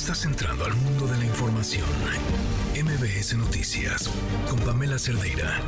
Estás entrando al mundo de la información. MBS Noticias con Pamela Cerdeira.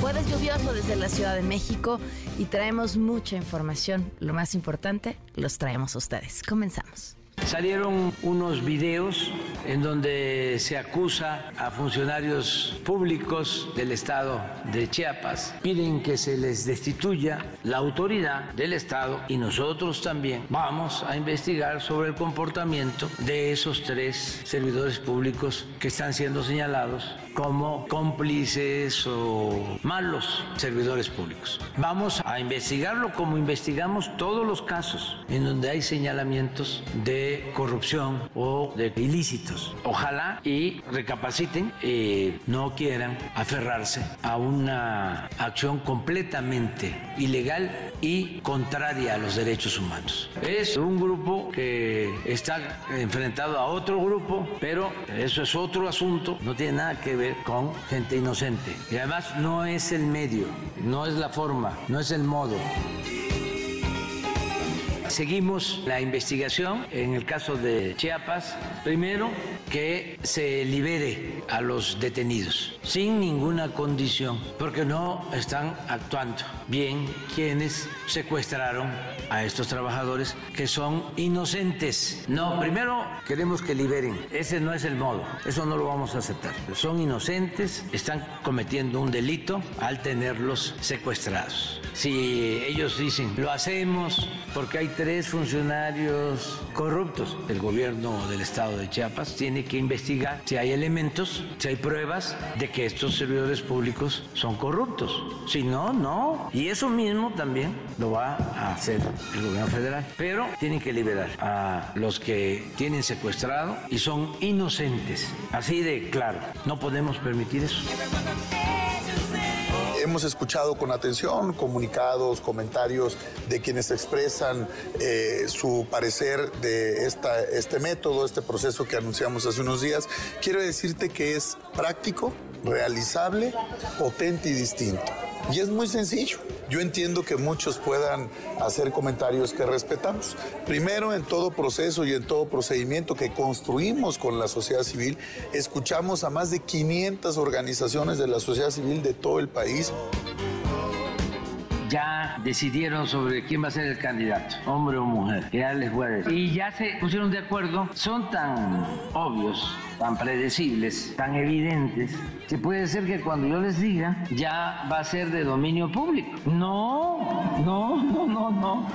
Jueves lluvioso desde la Ciudad de México y traemos mucha información. Lo más importante, los traemos a ustedes. Comenzamos. Salieron unos videos en donde se acusa a funcionarios públicos del estado de Chiapas. Piden que se les destituya la autoridad del estado y nosotros también vamos a investigar sobre el comportamiento de esos tres servidores públicos que están siendo señalados como cómplices o malos servidores públicos. Vamos a investigarlo como investigamos todos los casos en donde hay señalamientos de corrupción o de ilícitos. Ojalá y recapaciten y no quieran aferrarse a una acción completamente ilegal y contraria a los derechos humanos. Es un grupo que está enfrentado a otro grupo, pero eso es otro asunto, no tiene nada que ver con gente inocente. Y además no es el medio, no es la forma, no es el modo. Seguimos la investigación en el caso de Chiapas. Primero, que se libere a los detenidos sin ninguna condición, porque no están actuando bien quienes secuestraron a estos trabajadores que son inocentes. No, primero queremos que liberen. Ese no es el modo. Eso no lo vamos a aceptar. Son inocentes, están cometiendo un delito al tenerlos secuestrados. Si ellos dicen, lo hacemos porque hay tres funcionarios corruptos, el gobierno del estado de Chiapas tiene que investigar si hay elementos, si hay pruebas de que estos servidores públicos son corruptos. Si no, no. Y eso mismo también lo va a hacer el gobierno federal. Pero tienen que liberar a los que tienen secuestrado y son inocentes. Así de claro. No podemos permitir eso hemos escuchado con atención comunicados, comentarios de quienes expresan eh, su parecer de este método, este proceso que anunciamos hace unos días. Quiero decirte que es práctico, realizable, potente y distinto. Y es muy sencillo. Yo entiendo que muchos puedan hacer comentarios que respetamos. Primero, en todo proceso y en todo procedimiento que construimos con la sociedad civil, escuchamos a más de 500 organizaciones de la sociedad civil de todo el país ya decidieron sobre quién va a ser el candidato, hombre o mujer, ya les voy. Y ya se pusieron de acuerdo, son tan obvios, tan predecibles, tan evidentes, que puede ser que cuando yo les diga ya va a ser de dominio público. No, no, no, no,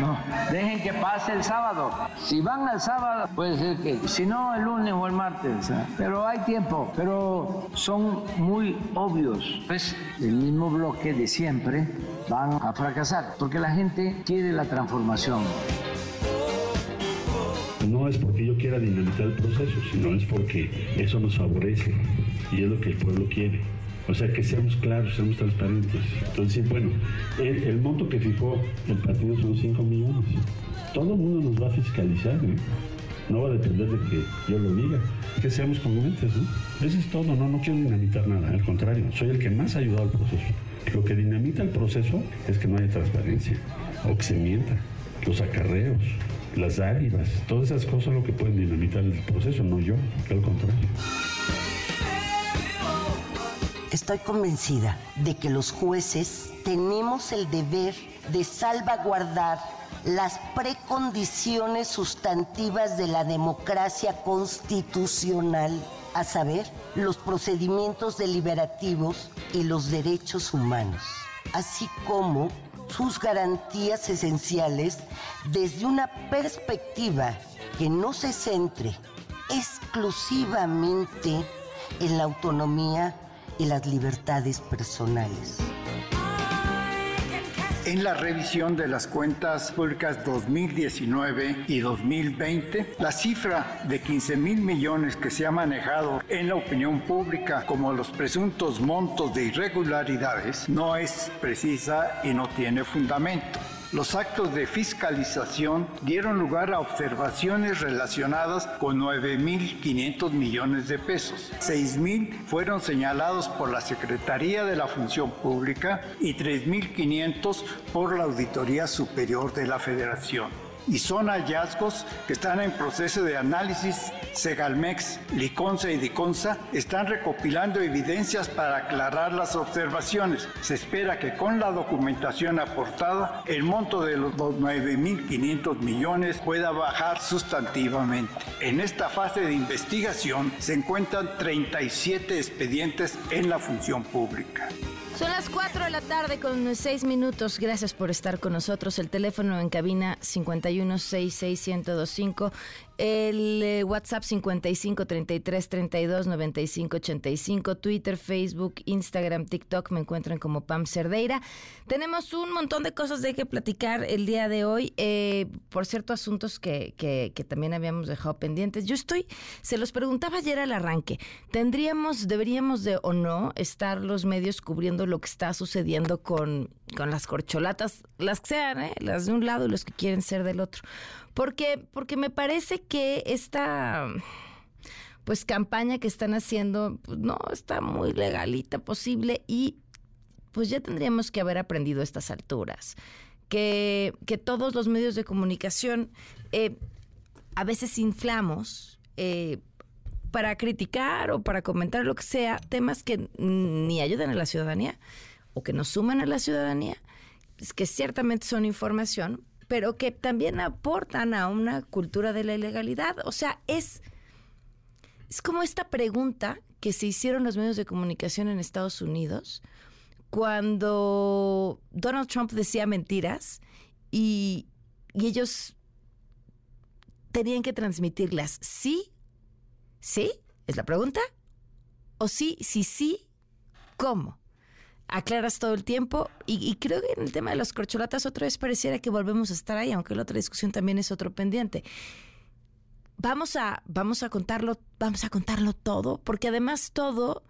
no. Dejen que pase el sábado. Si van al sábado, puede ser que, si no, el lunes o el martes. ¿eh? Pero hay tiempo, pero son muy obvios. Es el mismo bloque de siempre van a fracasar, porque la gente quiere la transformación. No es porque yo quiera dinamitar el proceso, sino es porque eso nos favorece y es lo que el pueblo quiere. O sea, que seamos claros, seamos transparentes. Entonces, bueno, el, monto que fijó el partido son 5 millones. Todo el mundo nos va a fiscalizar, ¿eh? No va a depender de que yo lo diga. Que seamos congruentes, ¿no? Eso es todo, no, no quiero dinamitar nada, al contrario, soy el que más ha ayudado al proceso. Lo que dinamita el proceso es que no haya transparencia o que se mienta, los acarreos, las dádivas, todas esas cosas lo que pueden dinamitar el proceso, no yo, al contrario. Estoy convencida de que los jueces tenemos el deber de salvaguardar las precondiciones sustantivas de la democracia constitucional a saber, los procedimientos deliberativos y los derechos humanos, así como sus garantías esenciales desde una perspectiva que no se centre exclusivamente en la autonomía y las libertades personales. En la revisión de las cuentas públicas 2019 y 2020, la cifra de 15 mil millones que se ha manejado en la opinión pública como los presuntos montos de irregularidades no es precisa y no tiene fundamento. Los actos de fiscalización dieron lugar a observaciones relacionadas con 9.500 millones de pesos. 6.000 fueron señalados por la Secretaría de la Función Pública y 3.500 por la Auditoría Superior de la Federación. Y son hallazgos que están en proceso de análisis. Segalmex, Liconza y Diconza están recopilando evidencias para aclarar las observaciones. Se espera que con la documentación aportada el monto de los 9.500 millones pueda bajar sustantivamente. En esta fase de investigación se encuentran 37 expedientes en la función pública. Son las 4 de la tarde con 6 minutos. Gracias por estar con nosotros. El teléfono en cabina 5166125 el eh, WhatsApp 55 33 32 95 85, Twitter, Facebook, Instagram, TikTok, me encuentran como Pam Cerdeira. Tenemos un montón de cosas de que platicar el día de hoy. Eh, por cierto, asuntos que, que, que, también habíamos dejado pendientes. Yo estoy, se los preguntaba ayer al arranque, ¿tendríamos, deberíamos de o no estar los medios cubriendo lo que está sucediendo con, con las corcholatas, las que sean, ¿eh? las de un lado y los que quieren ser del otro? Porque, porque me parece que esta pues campaña que están haciendo pues, no está muy legalita posible y pues ya tendríamos que haber aprendido a estas alturas que, que todos los medios de comunicación eh, a veces inflamos eh, para criticar o para comentar lo que sea temas que ni ayudan a la ciudadanía o que nos suman a la ciudadanía, que ciertamente son información, pero que también aportan a una cultura de la ilegalidad. O sea, es, es como esta pregunta que se hicieron los medios de comunicación en Estados Unidos cuando Donald Trump decía mentiras y, y ellos tenían que transmitirlas. ¿Sí? ¿Sí? ¿Es la pregunta? ¿O sí? Sí, sí. ¿Cómo? Aclaras todo el tiempo y, creo que en el tema de las corcholatas otra vez pareciera que volvemos a estar ahí, aunque la otra discusión también es otro pendiente. Vamos a, vamos a contarlo, vamos a contarlo todo, porque además todo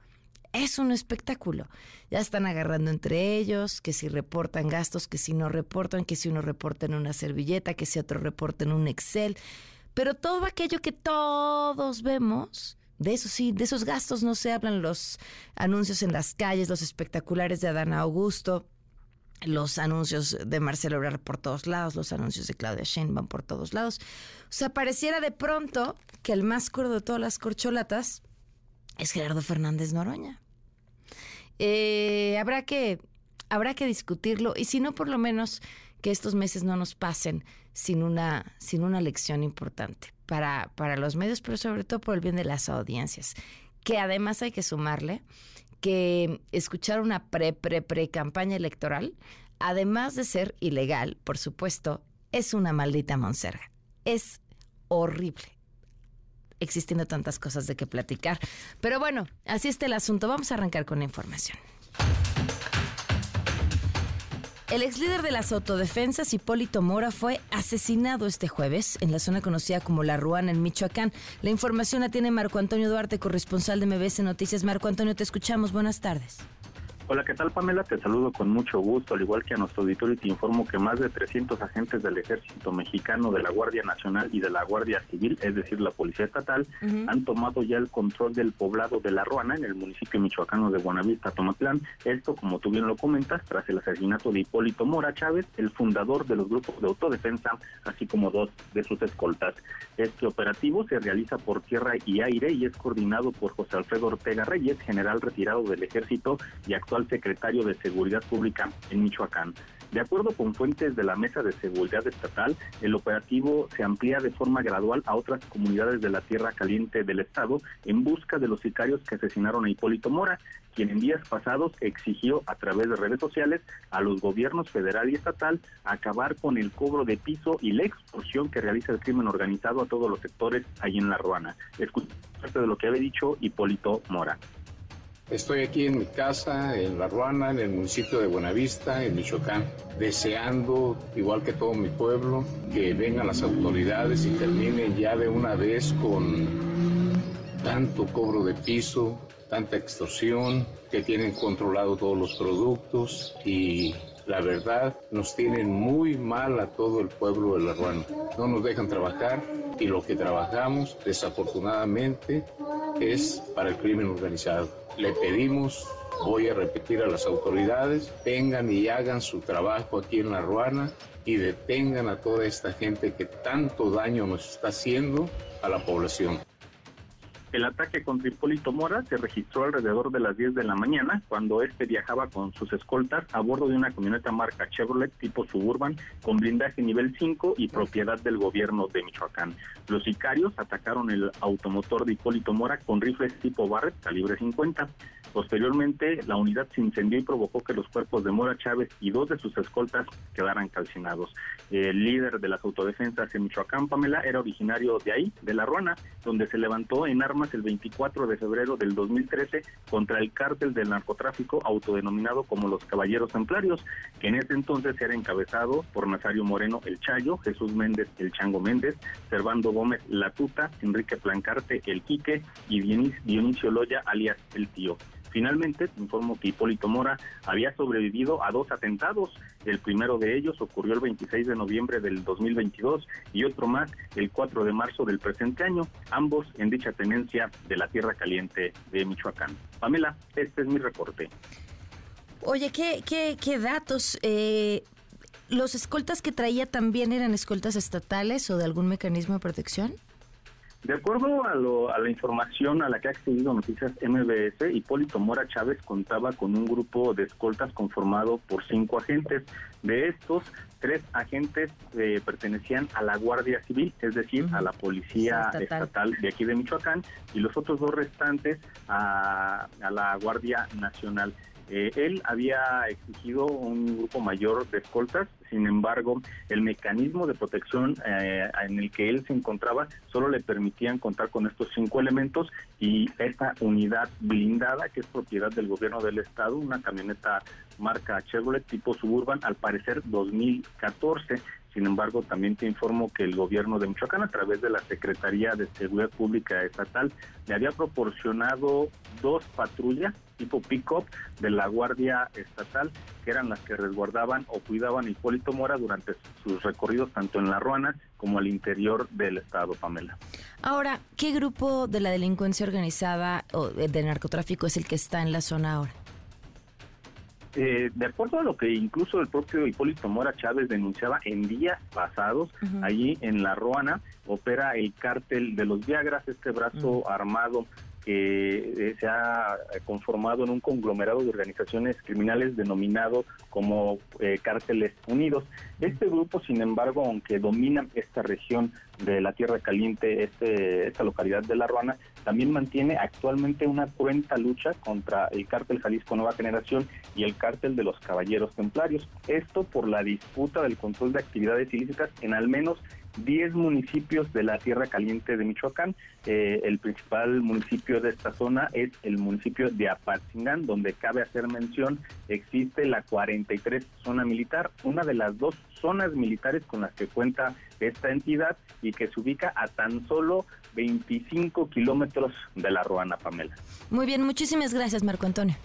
es un espectáculo. Ya están agarrando entre ellos, que si reportan gastos, que si no reportan, que si uno reporta en una servilleta, que si otro reporta en un Excel. Pero todo aquello que todos vemos de eso sí, de esos gastos no se hablan los anuncios en las calles, los espectaculares de Adana Augusto, los anuncios de Marcelo Ebrard por todos lados, los anuncios de Claudia Sheinbaum por todos lados. O sea, pareciera de pronto que el más curdo de todas las corcholatas es Gerardo Fernández Noroña. Eh, habrá que habrá que discutirlo y si no por lo menos que estos meses no nos pasen sin una sin una lección importante para, para los medios, pero sobre todo por el bien de las audiencias. Que además hay que sumarle que escuchar una pre, pre, pre campaña electoral, además de ser ilegal, por supuesto, es una maldita monserga. Es horrible existiendo tantas cosas de que platicar. Pero bueno, así está el asunto. Vamos a arrancar con la información. El ex líder de las autodefensas, Hipólito Mora, fue asesinado este jueves en la zona conocida como La Ruana, en Michoacán. La información la tiene Marco Antonio Duarte, corresponsal de MBS Noticias. Marco Antonio, te escuchamos. Buenas tardes. Hola, ¿qué tal Pamela? Te saludo con mucho gusto, al igual que a nuestro auditorio y te informo que más de 300 agentes del Ejército Mexicano, de la Guardia Nacional y de la Guardia Civil, es decir, la Policía Estatal, han tomado ya el control del poblado de La Ruana, en el municipio michoacano de Buenavista, Tomatlán. Esto, como tú bien lo comentas, tras el asesinato de Hipólito Mora Chávez, el fundador de los grupos de autodefensa, así como dos de sus escoltas. Este operativo se realiza por tierra y aire y es coordinado por José Alfredo Ortega Reyes, general retirado del Ejército y actual secretario de Seguridad Pública en Michoacán. De acuerdo con fuentes de la Mesa de Seguridad Estatal, el operativo se amplía de forma gradual a otras comunidades de la Tierra Caliente del Estado en busca de los sicarios que asesinaron a Hipólito Mora, quien en días pasados exigió a través de redes sociales a los gobiernos federal y estatal acabar con el cobro de piso y la extorsión que realiza el crimen organizado a todos los sectores ahí en La Ruana. Escucha parte de lo que había dicho Hipólito Mora. Estoy aquí en mi casa, en La Ruana, en el municipio de Buenavista, en Michoacán, deseando, igual que todo mi pueblo, que vengan las autoridades y terminen ya de una vez con tanto cobro de piso, tanta extorsión, que tienen controlado todos los productos y la verdad nos tienen muy mal a todo el pueblo de La Ruana. No nos dejan trabajar y lo que trabajamos desafortunadamente es para el crimen organizado. Le pedimos, voy a repetir a las autoridades, vengan y hagan su trabajo aquí en La Ruana y detengan a toda esta gente que tanto daño nos está haciendo a la población. El ataque contra Hipólito Mora se registró alrededor de las 10 de la mañana, cuando este viajaba con sus escoltas a bordo de una camioneta marca Chevrolet tipo Suburban con blindaje nivel 5 y propiedad del gobierno de Michoacán. Los sicarios atacaron el automotor de Hipólito Mora con rifles tipo Barrett calibre 50. Posteriormente, la unidad se incendió y provocó que los cuerpos de Mora Chávez y dos de sus escoltas quedaran calcinados. El líder de las autodefensas en Michoacán, Pamela, era originario de ahí, de La Ruana, donde se levantó en armas el 24 de febrero del 2013 contra el cártel del narcotráfico autodenominado como los Caballeros Templarios, que en ese entonces era encabezado por Nazario Moreno el Chayo, Jesús Méndez el Chango Méndez, Servando Gómez La Tuta, Enrique Plancarte el Quique y Dionisio Loya alias el Tío. Finalmente, informó que Hipólito Mora había sobrevivido a dos atentados. El primero de ellos ocurrió el 26 de noviembre del 2022 y otro más el 4 de marzo del presente año, ambos en dicha tenencia de la Tierra Caliente de Michoacán. Pamela, este es mi reporte. Oye, ¿qué, qué, qué datos? Eh, ¿Los escoltas que traía también eran escoltas estatales o de algún mecanismo de protección? De acuerdo a, la información a la que ha accedido Noticias MBS, Hipólito Mora Chávez contaba con un grupo de escoltas conformado por cinco agentes. De estos, tres agentes eh, pertenecían a la Guardia Civil, es decir, a la Policía estatal. de aquí de Michoacán, y los otros dos restantes a la Guardia Nacional. Eh, él había exigido un grupo mayor de escoltas, sin embargo, el mecanismo de protección eh, en el que él se encontraba solo le permitían contar con estos cinco elementos y esta unidad blindada, que es propiedad del gobierno del estado, una camioneta marca Chevrolet tipo Suburban, al parecer 2014. Sin embargo, también te informo que el gobierno de Michoacán, a través de la Secretaría de Seguridad Pública Estatal, le había proporcionado dos patrullas tipo pick-up de la Guardia Estatal, que eran las que resguardaban o cuidaban a Hipólito Mora durante sus recorridos tanto en La Ruana como al interior del estado, Pamela. Ahora, ¿qué grupo de la delincuencia organizada o de narcotráfico es el que está en la zona ahora? Eh, de acuerdo a lo que incluso el propio Hipólito Mora Chávez denunciaba en días pasados, allí en La Ruana opera el cártel de los Viagras, este brazo armado que eh, se ha conformado en un conglomerado de organizaciones criminales denominado como eh, Cárteles Unidos. Este grupo, sin embargo, aunque domina esta región de la Tierra Caliente, este, esta localidad de La Ruana, también mantiene actualmente una cruenta lucha contra el cártel Jalisco Nueva Generación y el cártel de los Caballeros Templarios. Esto por la disputa del control de actividades ilícitas en al menos 10 municipios de la Tierra Caliente de Michoacán. Eh, el principal municipio de esta zona es el municipio de Apatzingán, donde cabe hacer mención, existe la 43 zona militar, una de las dos zonas militares con las que cuenta esta entidad y que se ubica a tan solo 25 kilómetros de la Ruana, Pamela. Muy bien, muchísimas gracias, Marco Antonio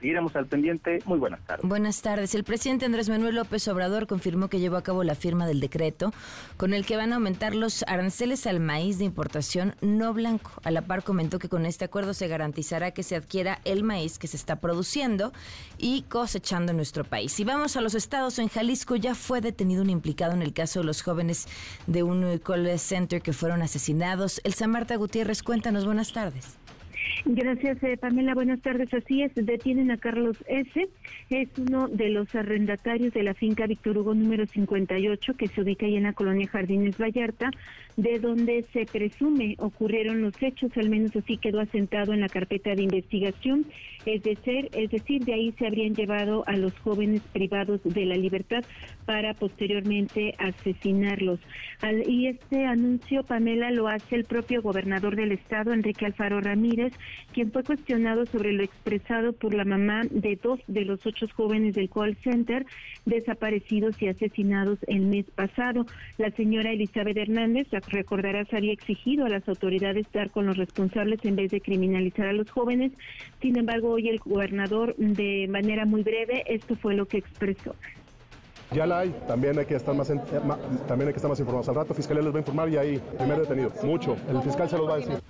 seguiremos al pendiente. Muy buenas tardes. Buenas tardes. El presidente Andrés Manuel López Obrador confirmó que llevó a cabo la firma del decreto con el que van a aumentar los aranceles al maíz de importación no blanco. A la par comentó que con este acuerdo se garantizará que se adquiera el maíz que se está produciendo y cosechando en nuestro país. Y vamos a los estados. En Jalisco ya fue detenido un implicado en el caso de los jóvenes de un call center que fueron asesinados. Elsa Marta Gutiérrez, cuéntanos. Buenas tardes. Gracias, eh, Pamela. Buenas tardes. Así es, detienen a Carlos S. Es uno de los arrendatarios de la finca Víctor Hugo número 58, que se ubica ahí en la colonia Jardines Vallarta, de donde se presume ocurrieron los hechos, al menos así quedó asentado en la carpeta de investigación. Es es decir, de ahí se habrían llevado a los jóvenes privados de la libertad para posteriormente asesinarlos. y este anuncio, Pamela, lo hace el propio gobernador del estado, Enrique Alfaro Ramírez, quien fue cuestionado sobre lo expresado por la mamá de dos de los ocho jóvenes del call center desaparecidos y asesinados el mes pasado. La señora Elizabeth Hernández, recordarás, había exigido a las autoridades dar con los responsables en vez de criminalizar a los jóvenes. Sin embargo, hoy el gobernador, de manera muy breve, esto fue lo que expresó. Ya la hay, también hay que estar más, también hay que estar más informados. Al rato Fiscalía les va a informar y hay primer detenido. Mucho. El fiscal se lo va a decir.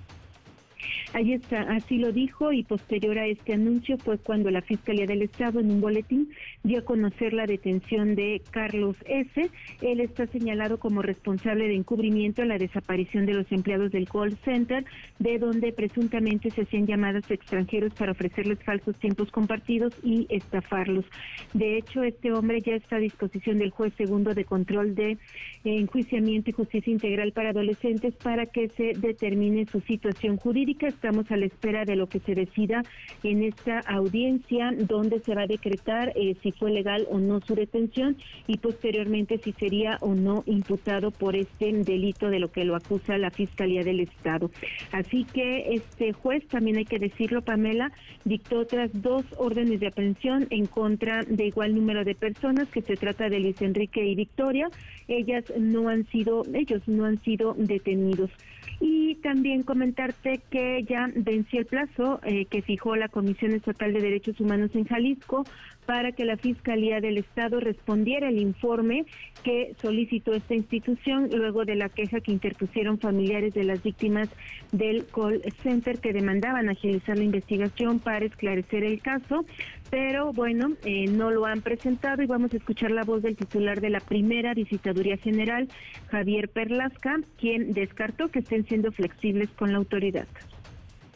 Ahí está, así lo dijo y posterior a este anuncio fue cuando la Fiscalía del Estado en un boletín dio a conocer la detención de Carlos S. Él está señalado como responsable de encubrimiento en la desaparición de los empleados del call center, de donde presuntamente se hacían llamadas a extranjeros para ofrecerles falsos tiempos compartidos y estafarlos. De hecho, este hombre ya está a disposición del juez segundo de control de enjuiciamiento y justicia integral para adolescentes para que se determine su situación jurídica. Estamos a la espera de lo que se decida en esta audiencia, donde se va a decretar eh, si fue legal o no su detención y posteriormente si sería o no imputado por este delito de lo que lo acusa la Fiscalía del Estado. Así que este juez, también hay que decirlo, Pamela, dictó otras dos órdenes de aprehensión en contra de igual número de personas, que se trata de Luis Enrique y Victoria. Ellas no han sido, ellos no han sido detenidos. Y también comentarte que ya venció el plazo eh, que fijó la Comisión Estatal de Derechos Humanos en Jalisco para que la Fiscalía del Estado respondiera el informe que solicitó esta institución luego de la queja que interpusieron familiares de las víctimas del call center que demandaban agilizar la investigación para esclarecer el caso. Pero bueno, eh, no lo han presentado y vamos a escuchar la voz del titular de la primera visitaduría general, Javier Perlasca, quien descartó que estén siendo flexibles con la autoridad.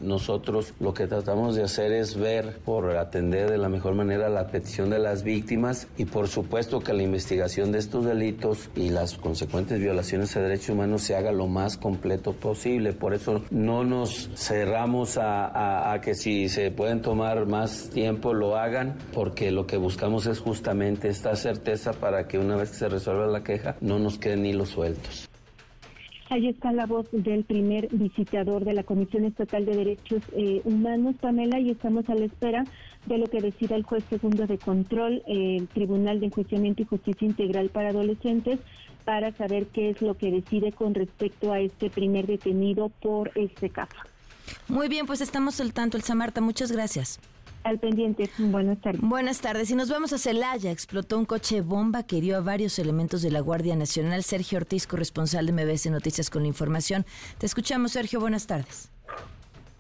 Nosotros lo que tratamos de hacer es ver por atender de la mejor manera la petición de las víctimas y por supuesto que la investigación de estos delitos y las consecuentes violaciones a derechos humanos se haga lo más completo posible. Por eso no nos cerramos a, a que si se pueden tomar más tiempo lo hagan, porque lo que buscamos es justamente esta certeza para que una vez que se resuelva la queja no nos queden hilos sueltos. Ahí está la voz del primer visitador de la Comisión Estatal de Derechos eh, Humanos, Pamela, y estamos a la espera de lo que decida el juez segundo de control, el Tribunal de Enjuiciamiento y Justicia Integral para Adolescentes, para saber qué es lo que decide con respecto a este primer detenido por este caso. Muy bien, pues estamos al tanto, Elsa Marta, muchas gracias. Al pendiente. Buenas tardes. Buenas tardes. Y nos vamos a Celaya. Explotó un coche bomba que hirió a varios elementos de la Guardia Nacional. Sergio Ortiz, corresponsal de MBS Noticias con la información. Te escuchamos, Sergio. Buenas tardes.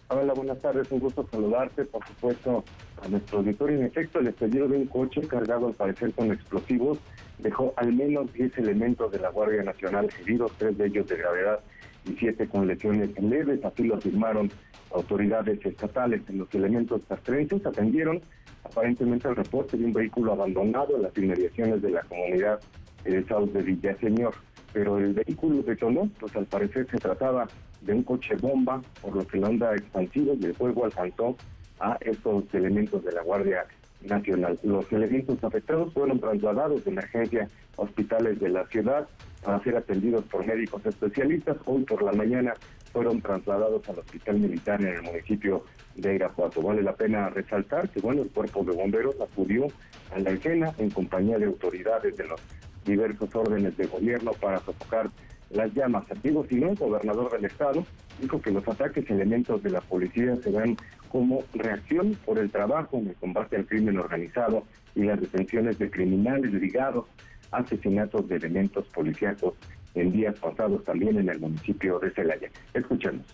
Hola, buenas tardes. Un gusto saludarte, por supuesto, a nuestro auditorio. En efecto, el estallido de un coche cargado al parecer con explosivos dejó al menos 10 elementos de la Guardia Nacional heridos, tres de ellos de gravedad y siete con lesiones leves. Así lo afirmaron autoridades estatales. En los elementos castrenses atendieron aparentemente el reporte de un vehículo abandonado en las inmediaciones de la comunidad de South de Villaseñor. Pero el vehículo detonó, pues al parecer se trataba de un coche bomba, por lo que la onda expansiva y el fuego alcanzó a estos elementos de la Guardia Nacional. Los elementos afectados fueron trasladados de emergencia a hospitales de la ciudad para ser atendidos por médicos especialistas. Hoy por la mañana fueron trasladados al hospital militar en el municipio de Irapuato. Vale la pena resaltar que bueno, el cuerpo de bomberos acudió a la escena en compañía de autoridades de los diversos órdenes de gobierno para sofocar las llamas. Antiguo el gobernador del estado, dijo que los ataques elementos de la policía se dan como reacción por el trabajo en el combate al crimen organizado y las detenciones de criminales ligados asesinatos de elementos policíacos en días pasados también en el municipio de Celaya. Escuchemos.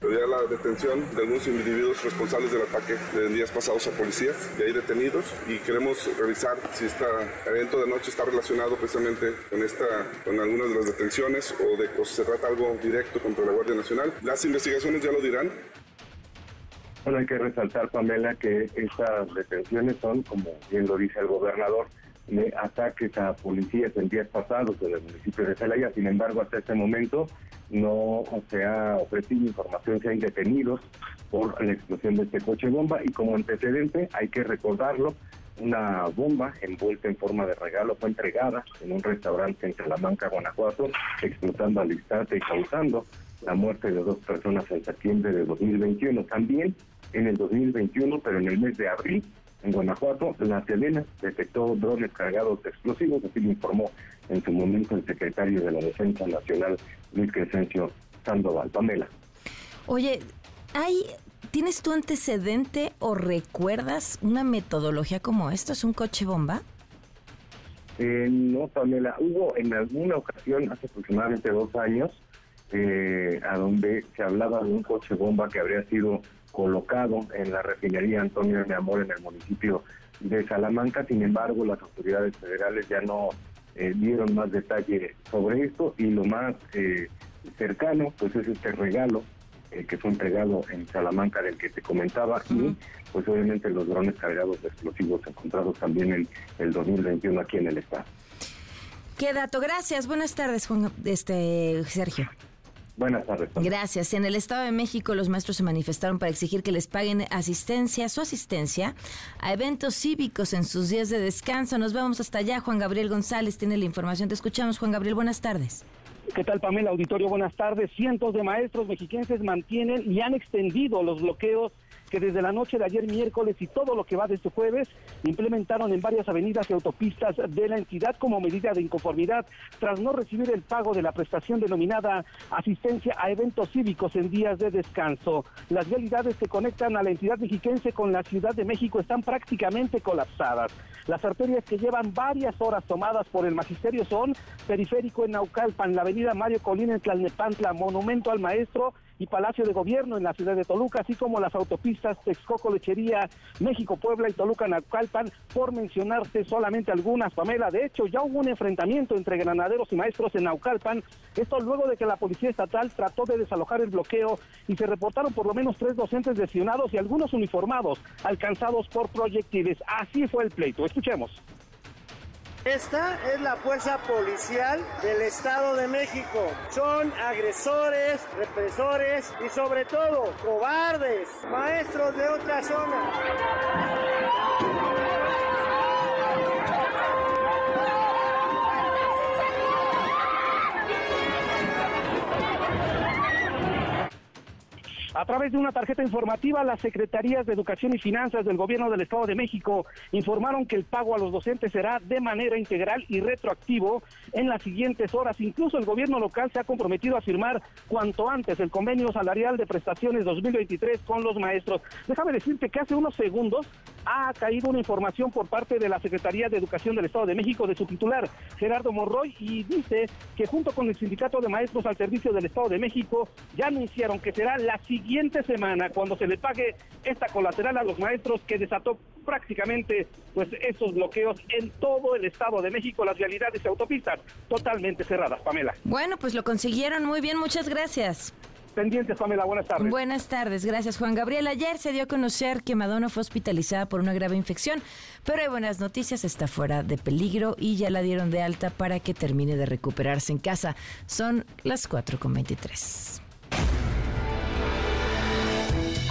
La detención de algunos individuos responsables del ataque de días pasados a policía, de ahí detenidos, y queremos revisar si este evento de noche está relacionado precisamente con, esta, con algunas de las detenciones o de si se trata algo directo contra la Guardia Nacional. Las investigaciones ya lo dirán. Bueno, hay que resaltar, Pamela, que estas detenciones son, como bien lo dice el gobernador, de ataques a policías en días pasados en el municipio de Celaya. Sin embargo, hasta este momento no se ha ofrecido información que hay detenidos por la explosión de este coche bomba y como antecedente hay que recordarlo, una bomba envuelta en forma de regalo fue entregada en un restaurante en Salamanca, Guanajuato, explotando al instante y causando la muerte de dos personas en septiembre de 2021. También en el 2021, pero en el mes de abril, en Guanajuato, la Sedena detectó drones cargados de explosivos, así lo informó en su momento el secretario de la Defensa Nacional, Luis Crescencio Sandoval. Pamela. Oye, ¿hay, ¿tienes tu antecedente o recuerdas una metodología como esta? ¿Es un coche bomba? Eh, no, Pamela. Hubo en alguna ocasión, hace aproximadamente dos años, eh, a donde se hablaba de un coche bomba que habría sido colocado en la refinería Antonio de Amor en el municipio de Salamanca. Sin embargo, las autoridades federales ya no eh, dieron más detalle sobre esto y lo más eh, cercano pues es este regalo eh, que fue entregado en Salamanca del que te comentaba y pues obviamente los drones cargados de explosivos encontrados también en el 2021 aquí en el estado. Qué dato, gracias. Buenas tardes, Juan, este Sergio. Buenas tardes. Gracias. En el Estado de México los maestros se manifestaron para exigir que les paguen asistencia, su asistencia a eventos cívicos en sus días de descanso. Nos vamos hasta allá. Juan Gabriel González tiene la información. Te escuchamos, Juan Gabriel. Buenas tardes. ¿Qué tal, Pamela? Auditorio, buenas tardes. Cientos de maestros mexiquenses mantienen y han extendido los bloqueos que desde la noche de ayer miércoles y todo lo que va desde jueves implementaron en varias avenidas y autopistas de la entidad como medida de inconformidad tras no recibir el pago de la prestación denominada asistencia a eventos cívicos en días de descanso. Las vialidades que conectan a la entidad mexiquense con la Ciudad de México están prácticamente colapsadas. Las arterias que llevan varias horas tomadas por el magisterio son Periférico en Naucalpan, la avenida Mario Colina en Tlalnepantla, Monumento al Maestro y Palacio de Gobierno en la ciudad de Toluca, así como las autopistas Texcoco, Lechería, México, Puebla y Toluca, Naucalpan, por mencionarse solamente algunas, Pamela. De hecho, ya hubo un enfrentamiento entre granaderos y maestros en Naucalpan, esto luego de que la Policía Estatal trató de desalojar el bloqueo y se reportaron por lo menos tres docentes lesionados y algunos uniformados alcanzados por proyectiles. Así fue el pleito. Escuchemos. Esta es la fuerza policial del Estado de México. Son agresores, represores y sobre todo cobardes, maestros de otra zona. A través de una tarjeta informativa, las Secretarías de Educación y Finanzas del Gobierno del Estado de México informaron que el pago a los docentes será de manera integral y retroactivo en las siguientes horas. Incluso el gobierno local se ha comprometido a firmar cuanto antes el convenio salarial de prestaciones 2023 con los maestros. Déjame decirte que hace unos segundos ha caído una información por parte de la Secretaría de Educación del Estado de México de su titular, Gerardo Monroy, y dice que junto con el Sindicato de Maestros al Servicio del Estado de México ya anunciaron que será la siguiente siguiente semana, cuando se le pague esta colateral a los maestros que desató prácticamente pues esos bloqueos en todo el Estado de México, las realidades y autopistas totalmente cerradas, Pamela. Bueno, pues lo consiguieron muy bien, muchas gracias. Pendientes, Pamela, buenas tardes. Buenas tardes, gracias Juan Gabriel. Ayer se dio a conocer que Madonna fue hospitalizada por una grave infección, pero hay buenas noticias, está fuera de peligro y ya la dieron de alta para que termine de recuperarse en casa. Son las 4.23.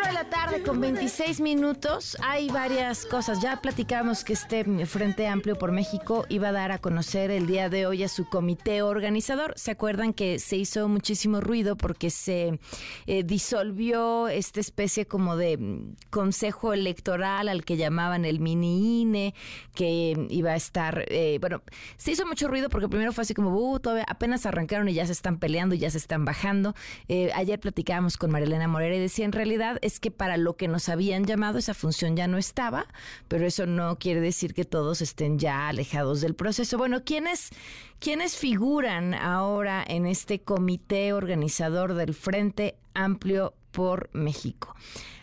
4 de la tarde con 26 minutos. Hay varias cosas. Ya platicamos que este Frente Amplio por México iba a dar a conocer el día de hoy a su comité organizador. ¿Se acuerdan que se hizo muchísimo ruido porque se eh, disolvió esta especie como de mm, consejo electoral al que llamaban el mini INE, que iba a estar, eh, bueno, se hizo mucho ruido porque primero fue así como, uh, todavía apenas arrancaron y ya se están peleando y ya se están bajando. Eh, ayer platicábamos con Marilena Morera y decía, en realidad es que para lo que nos habían llamado esa función ya no estaba, pero eso no quiere decir que todos estén ya alejados del proceso. Bueno, ¿quiénes, quiénes figuran ahora en este comité organizador del Frente Amplio por México?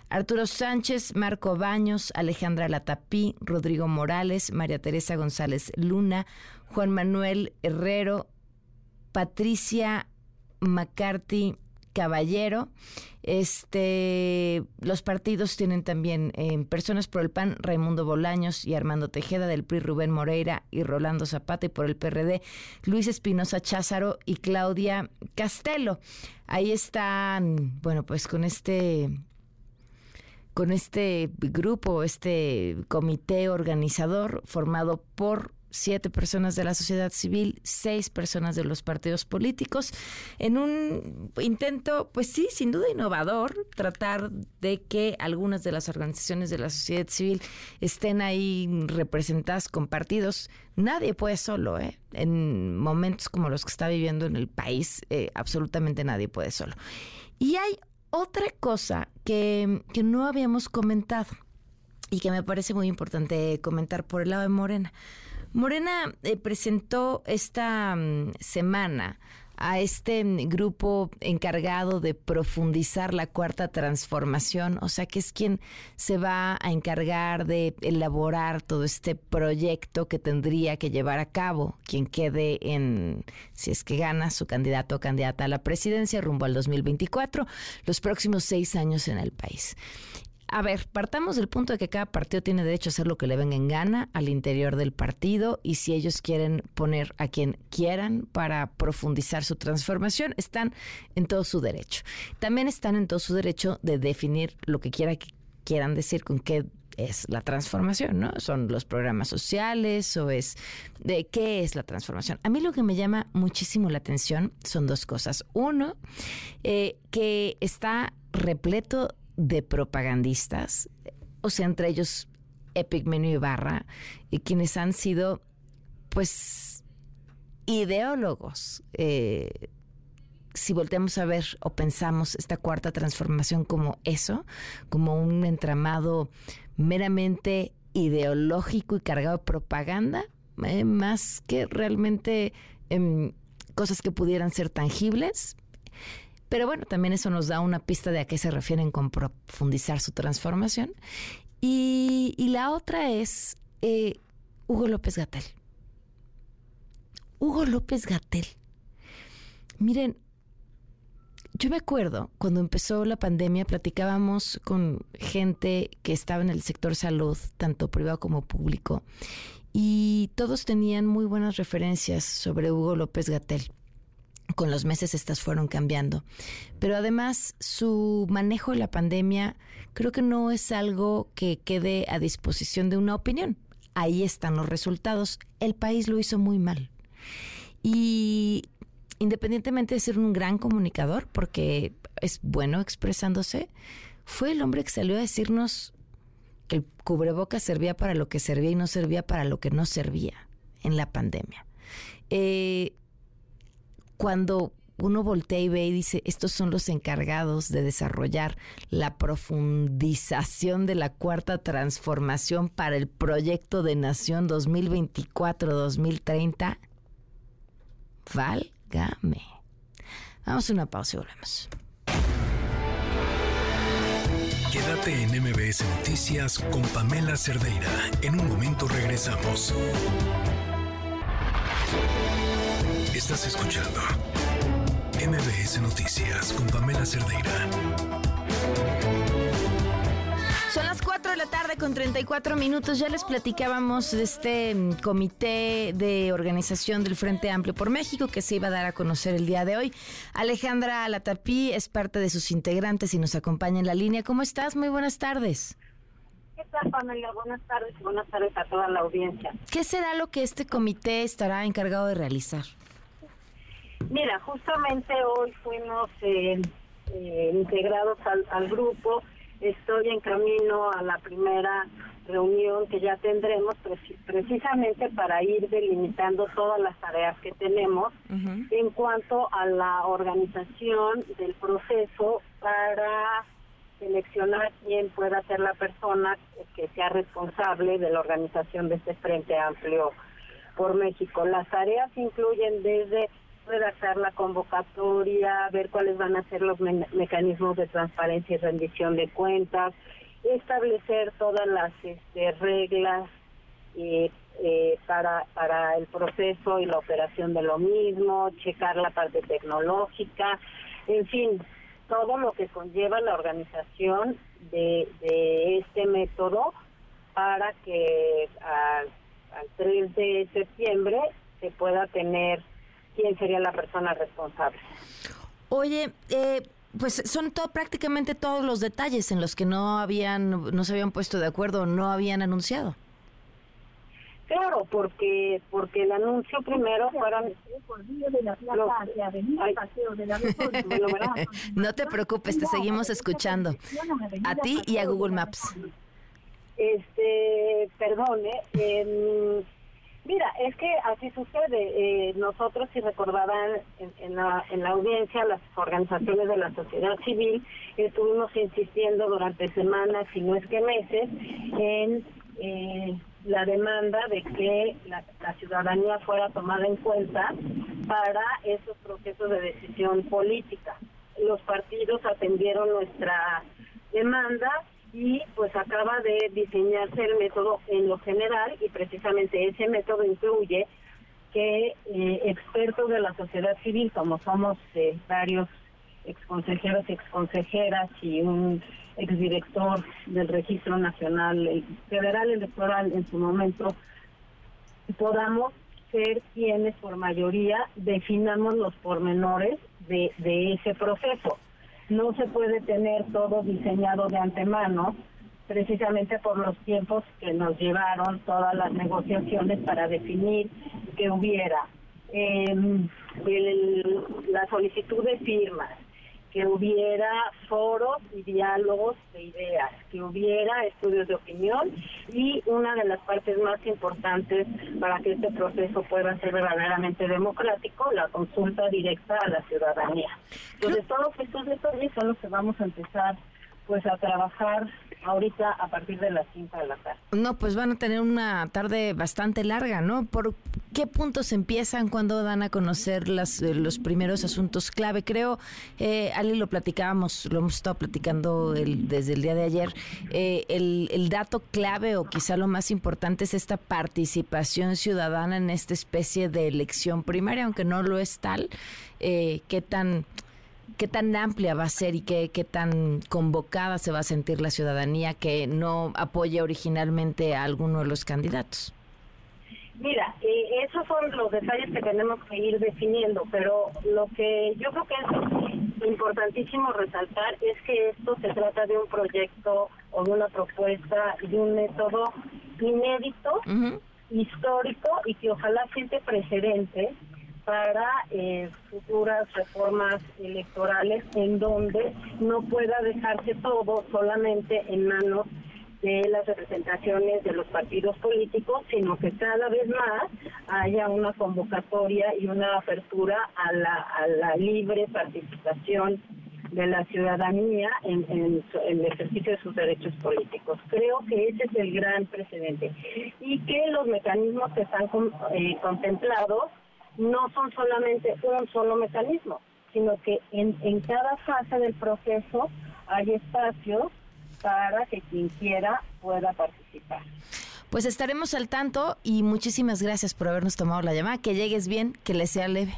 Arturo Sánchez, Marco Baños, Alejandra Latapí, Rodrigo Morales, María Teresa González Luna, Juan Manuel Herrero, Patricia McCarthy Caballero. Este, los partidos tienen también eh, Personas por el PAN, Raimundo Bolaños y Armando Tejeda, del PRI Rubén Moreira y Rolando Zapata, y por el PRD Luis Espinosa Cházaro y Claudia Castelo. Ahí están, bueno, pues con este con este grupo, este comité organizador formado por siete personas de la sociedad civil, seis personas de los partidos políticos, en un intento, pues sí, sin duda innovador, tratar de que algunas de las organizaciones de la sociedad civil estén ahí representadas con partidos. Nadie puede solo, ¿eh? En momentos como los que está viviendo en el país, eh, absolutamente nadie puede solo. Y hay otra cosa que, que no habíamos comentado y que me parece muy importante comentar por el lado de Morena. Morena eh, presentó esta mm, semana a este mm, grupo encargado de profundizar la cuarta transformación, o sea que es quien se va a encargar de elaborar todo este proyecto que tendría que llevar a cabo quien quede en, si es que gana su candidato o candidata a la presidencia rumbo al 2024, los próximos seis años en el país. A ver, partamos del punto de que cada partido tiene derecho a hacer lo que le venga en gana al interior del partido y si ellos quieren poner a quien quieran para profundizar su transformación, están en todo su derecho. También están en todo su derecho de definir lo que quiera que quieran decir con qué es la transformación, ¿no? Son los programas sociales o es de qué es la transformación. A mí lo que me llama muchísimo la atención son dos cosas. Uno, eh, que está repleto de propagandistas, o sea, entre ellos Epic Menú y Barra, y quienes han sido, pues, ideólogos. Eh, si volteamos a ver o pensamos esta cuarta transformación como eso, como un entramado meramente ideológico y cargado de propaganda, eh, más que realmente em, cosas que pudieran ser tangibles, pero bueno, también eso nos da una pista de a qué se refieren con profundizar su transformación. Y, la otra es eh, Hugo López Gatel. Hugo López Gatel. Miren, yo me acuerdo cuando empezó la pandemia, platicábamos con gente que estaba en el sector salud, tanto privado como público, y todos tenían muy buenas referencias sobre Hugo López Gatel con los meses estas fueron cambiando. Pero además su manejo de la pandemia creo que no es algo que quede a disposición de una opinión. Ahí están los resultados. El país lo hizo muy mal. Y independientemente de ser un gran comunicador, porque es bueno expresándose, fue el hombre que salió a decirnos que el cubreboca servía para lo que servía y no servía para lo que no servía en la pandemia. Eh, cuando uno voltea y ve y dice, estos son los encargados de desarrollar la profundización de la cuarta transformación para el proyecto de Nación 2024-2030, válgame. Vamos a una pausa y volvemos. Quédate en MBS Noticias con Pamela Cerdeira. En un momento regresamos. Estás escuchando MBS Noticias con Pamela Cerdeira. Son las 4 de la tarde con 34 minutos. Ya les platicábamos de este mm, comité de organización del Frente Amplio por México que se iba a dar a conocer el día de hoy. Alejandra Latapí es parte de sus integrantes y nos acompaña en la línea. ¿Cómo estás? Muy buenas tardes. ¿Qué tal, Pamela? Buenas tardes y buenas tardes a toda la audiencia. ¿Qué será lo que este comité estará encargado de realizar? Mira, justamente hoy fuimos eh, eh, integrados al, grupo. Estoy en camino a la primera reunión que ya tendremos precisamente para ir delimitando todas las tareas que tenemos en cuanto a la organización del proceso para seleccionar quién pueda ser la persona que sea responsable de la organización de este Frente Amplio por México. Las tareas incluyen desde redactar la convocatoria, ver cuáles van a ser los mecanismos de transparencia y rendición de cuentas, establecer todas las este, reglas eh, eh, para, para el proceso y la operación de lo mismo, checar la parte tecnológica, en fin, todo lo que conlleva la organización de, de este método para que al, al 3 de septiembre se pueda tener quién sería la persona responsable. Oye, eh, pues son todo, prácticamente todos los detalles en los que no habían, no se habían puesto de acuerdo, no habían anunciado. Claro, porque porque el anuncio primero fueron no te preocupes, te seguimos escuchando. A ti y a Google Maps. Este, perdone, eh, Mira, es que así sucede. Eh, nosotros, si recordarán en, la, en la audiencia, las organizaciones de la sociedad civil, estuvimos insistiendo durante semanas, si no es que meses, en eh, la demanda de que la, ciudadanía fuera tomada en cuenta para esos procesos de decisión política. Los partidos atendieron nuestra demanda y pues acaba de diseñarse el método en lo general y precisamente ese método incluye que eh, expertos de la sociedad civil, como somos eh, varios exconsejeros y exconsejeras y un exdirector del Registro Nacional Federal Electoral en su momento, podamos ser quienes por mayoría definamos los pormenores de, de ese proceso. No se puede tener todo diseñado de antemano, precisamente por los tiempos que nos llevaron todas las negociaciones para definir que hubiera. Eh, la solicitud de firmas, que hubiera foros y diálogos de ideas, que hubiera estudios de opinión y una de las partes más importantes para que este proceso pueda ser verdaderamente democrático, la consulta directa a la ciudadanía. Entonces todos estos detalles son los que vamos a empezar pues a trabajar ahorita a partir de las 5 de la tarde. No, pues van a tener una tarde bastante larga, ¿no? ¿Por qué puntos empiezan cuando dan a conocer las, eh, los primeros asuntos clave? Creo, eh, Ali, lo platicábamos, lo hemos estado platicando desde el día de ayer, eh, el, el dato clave o quizá lo más importante es esta participación ciudadana en esta especie de elección primaria, aunque no lo es tal, eh, qué tan qué tan amplia va a ser y qué, qué tan convocada se va a sentir la ciudadanía que no apoye originalmente a alguno de los candidatos. Mira, eh, esos son los detalles que tenemos que ir definiendo, pero lo que yo creo que es importantísimo resaltar es que esto se trata de un proyecto o de una propuesta y de un método inédito, histórico y que ojalá siente precedente para eh, futuras reformas electorales en donde no pueda dejarse todo solamente en manos de las representaciones de los partidos políticos, sino que cada vez más haya una convocatoria y una apertura a la, libre participación de la ciudadanía en, el ejercicio de sus derechos políticos. Creo que ese es el gran precedente y que los mecanismos que están eh, contemplados no son solamente un solo mecanismo, sino que en, en cada fase del proceso hay espacios para que quien quiera pueda participar. Pues estaremos al tanto y muchísimas gracias por habernos tomado la llamada. Que llegues bien, que le sea leve.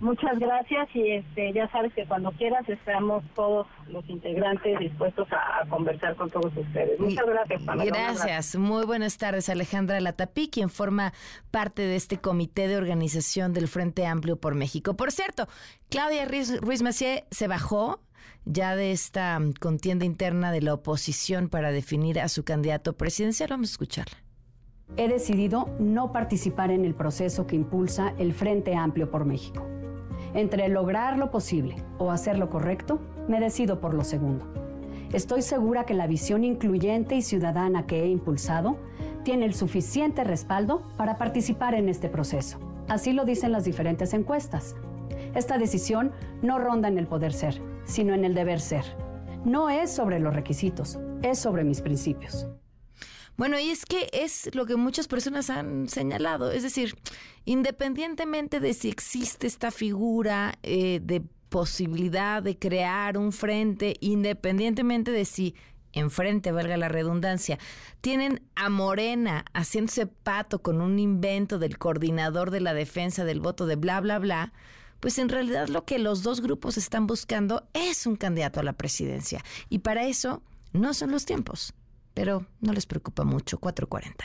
Muchas gracias y este ya sabes que cuando quieras estamos todos los integrantes dispuestos a, conversar con todos ustedes. Muchas gracias, Pamela. Gracias. Muy buenas tardes, Alejandra Latapí, quien forma parte de este comité de organización del Frente Amplio por México. Por cierto, Claudia Ruiz, Ruiz Macié se bajó ya de esta contienda interna de la oposición para definir a su candidato presidencial. Vamos a escucharla. He decidido no participar en el proceso que impulsa el Frente Amplio por México. Entre lograr lo posible o hacer lo correcto, me decido por lo segundo. Estoy segura que la visión incluyente y ciudadana que he impulsado tiene el suficiente respaldo para participar en este proceso. Así lo dicen las diferentes encuestas. Esta decisión no ronda en el poder ser, sino en el deber ser. No es sobre los requisitos, es sobre mis principios. Bueno, y es que es lo que muchas personas han señalado, es decir, independientemente de si existe esta figura eh, de posibilidad de crear un frente, independientemente de si enfrente, valga la redundancia, tienen a Morena haciéndose pato con un invento del coordinador de la defensa del voto de bla, bla, bla, pues en realidad lo que los dos grupos están buscando es un candidato a la presidencia. Y para eso no son los tiempos pero no les preocupa mucho, 440.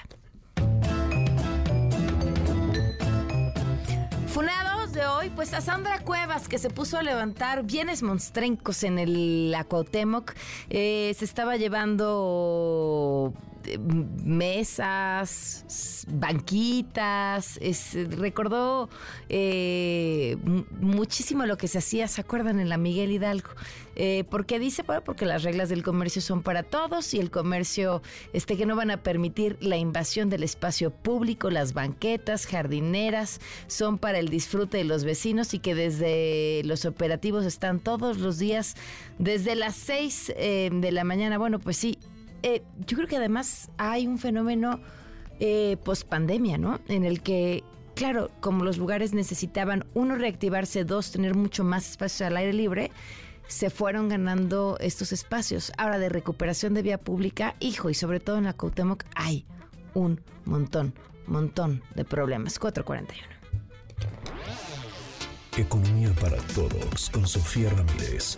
Funados de hoy, pues a Sandra Cuevas, que se puso a levantar bienes monstrencos en el Acuauhtémoc, eh, se estaba llevando mesas, banquitas, es, recordó eh, muchísimo lo que se hacía, ¿se acuerdan? En la Miguel Hidalgo. Eh, ¿Por qué dice? Bueno, porque las reglas del comercio son para todos y el comercio, este, que no van a permitir la invasión del espacio público, las banquetas, jardineras, son para el disfrute de los vecinos y que desde los operativos están todos los días, desde las 6 eh, de la mañana. Bueno, pues sí, eh, yo creo que además hay un fenómeno eh, post pandemia, ¿no? En el que, claro, como los lugares necesitaban, uno, reactivarse, dos, tener mucho más espacio al aire libre, se fueron ganando estos espacios. Ahora, de recuperación de vía pública, hijo, y sobre todo en la Cuauhtémoc, hay un montón, montón de problemas. 441. Economía para todos con Sofía Ramírez.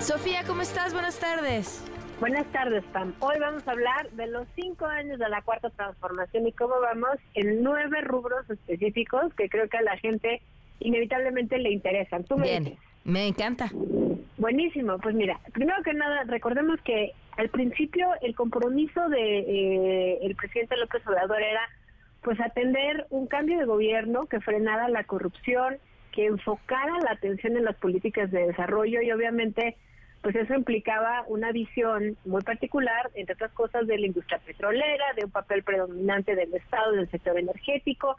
Sofía, ¿cómo estás? Buenas tardes. Buenas tardes, Pam. Hoy vamos a hablar de los cinco años de la cuarta transformación y cómo vamos en nueve rubros específicos que creo que a la gente inevitablemente le interesan. ¿Tú me Bien, me encanta. Buenísimo, pues mira, primero que nada, recordemos que al principio el compromiso de eh, el presidente López Obrador era pues atender un cambio de gobierno que frenara la corrupción, que enfocara la atención en las políticas de desarrollo y obviamente pues eso implicaba una visión muy particular, entre otras cosas, de la industria petrolera, de un papel predominante del Estado en el sector energético,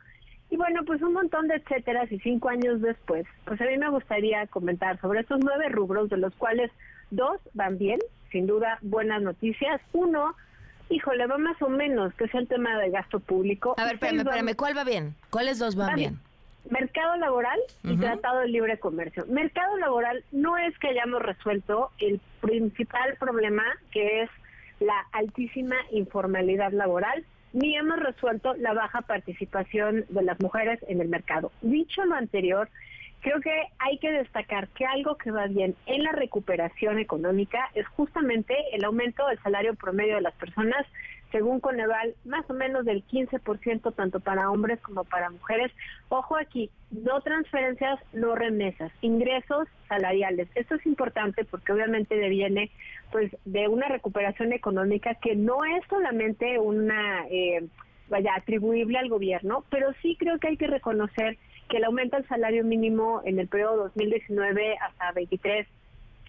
y bueno, pues un montón de etcétera, y cinco años después, pues a mí me gustaría comentar sobre estos nueve rubros, de los cuales dos van bien, sin duda buenas noticias. Uno, híjole, va más o menos, que es el tema del gasto público. A ver, espérame, espérame, ¿cuál va bien? ¿Cuáles dos van bien? Mercado laboral y tratado de libre comercio. Mercado laboral no es que hayamos resuelto el principal problema que es la altísima informalidad laboral, ni hemos resuelto la baja participación de las mujeres en el mercado. Dicho lo anterior, creo que hay que destacar que algo que va bien en la recuperación económica es justamente el aumento del salario promedio de las personas según Coneval, más o menos del 15% tanto para hombres como para mujeres. Ojo aquí, no transferencias, no remesas, ingresos salariales. Esto es importante porque obviamente deviene pues de una recuperación económica que no es solamente una eh, vaya atribuible al gobierno, pero sí creo que hay que reconocer que el aumento del salario mínimo en el periodo 2019 hasta 23,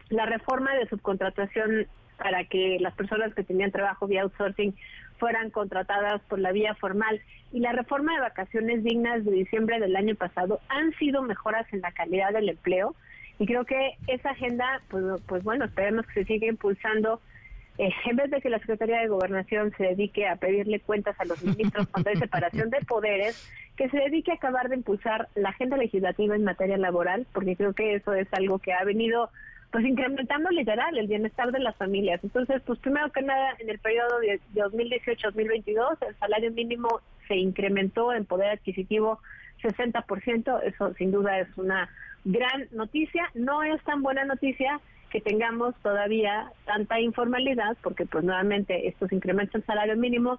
la reforma de subcontratación para que las personas que tenían trabajo vía outsourcing fueran contratadas por la vía formal y la reforma de vacaciones dignas de diciembre del año pasado han sido mejoras en la calidad del empleo y creo que esa agenda, pues, pues bueno, esperemos que se siga impulsando. Eh, en vez de que la Secretaría de Gobernación se dedique a pedirle cuentas a los ministros cuando hay separación de poderes, que se dedique a acabar de impulsar la agenda legislativa en materia laboral, porque creo que eso es algo que ha venido pues incrementando literal el bienestar de las familias. Entonces, pues primero que nada, en el periodo de 2018-2022, el salario mínimo se incrementó en poder adquisitivo 60%, eso sin duda es una gran noticia. No es tan buena noticia que tengamos todavía tanta informalidad, porque pues nuevamente estos incrementos en salario mínimo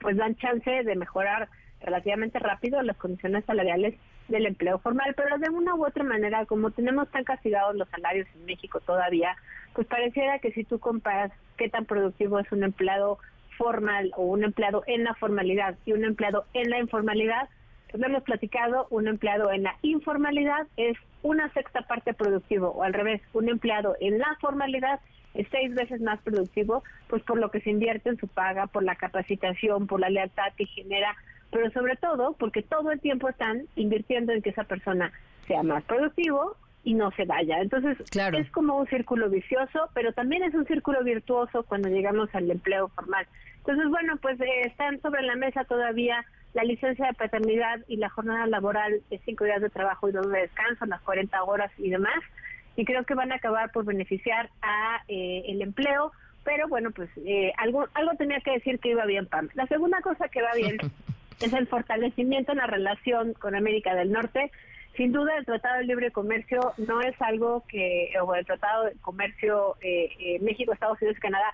pues dan chance de mejorar relativamente rápido las condiciones salariales del empleo formal, pero de una u otra manera, como tenemos tan castigados los salarios en México todavía, pues pareciera que si tú comparas qué tan productivo es un empleado formal o un empleado en la formalidad y un empleado en la informalidad, pues lo hemos platicado, un empleado en la informalidad es una sexta parte productivo, o al revés, un empleado en la formalidad es seis veces más productivo, pues por lo que se invierte en su paga, por la capacitación, por la lealtad que genera pero sobre todo porque todo el tiempo están invirtiendo en que esa persona sea más productivo y no se vaya. Entonces, es como un círculo vicioso, pero también es un círculo virtuoso cuando llegamos al empleo formal. Entonces, bueno, pues eh, están sobre la mesa todavía la licencia de paternidad y la jornada laboral de cinco días de trabajo y dos de descanso, las 40 horas y demás. Y creo que van a acabar por beneficiar a eh, el empleo, pero bueno, pues eh, algo algo tenía que decir que iba bien, Pam. La segunda cosa que va bien es el fortalecimiento en la relación con América del Norte. Sin duda, el Tratado de Libre Comercio no es algo que, o el Tratado de Comercio eh, eh, México, Estados Unidos, Canadá,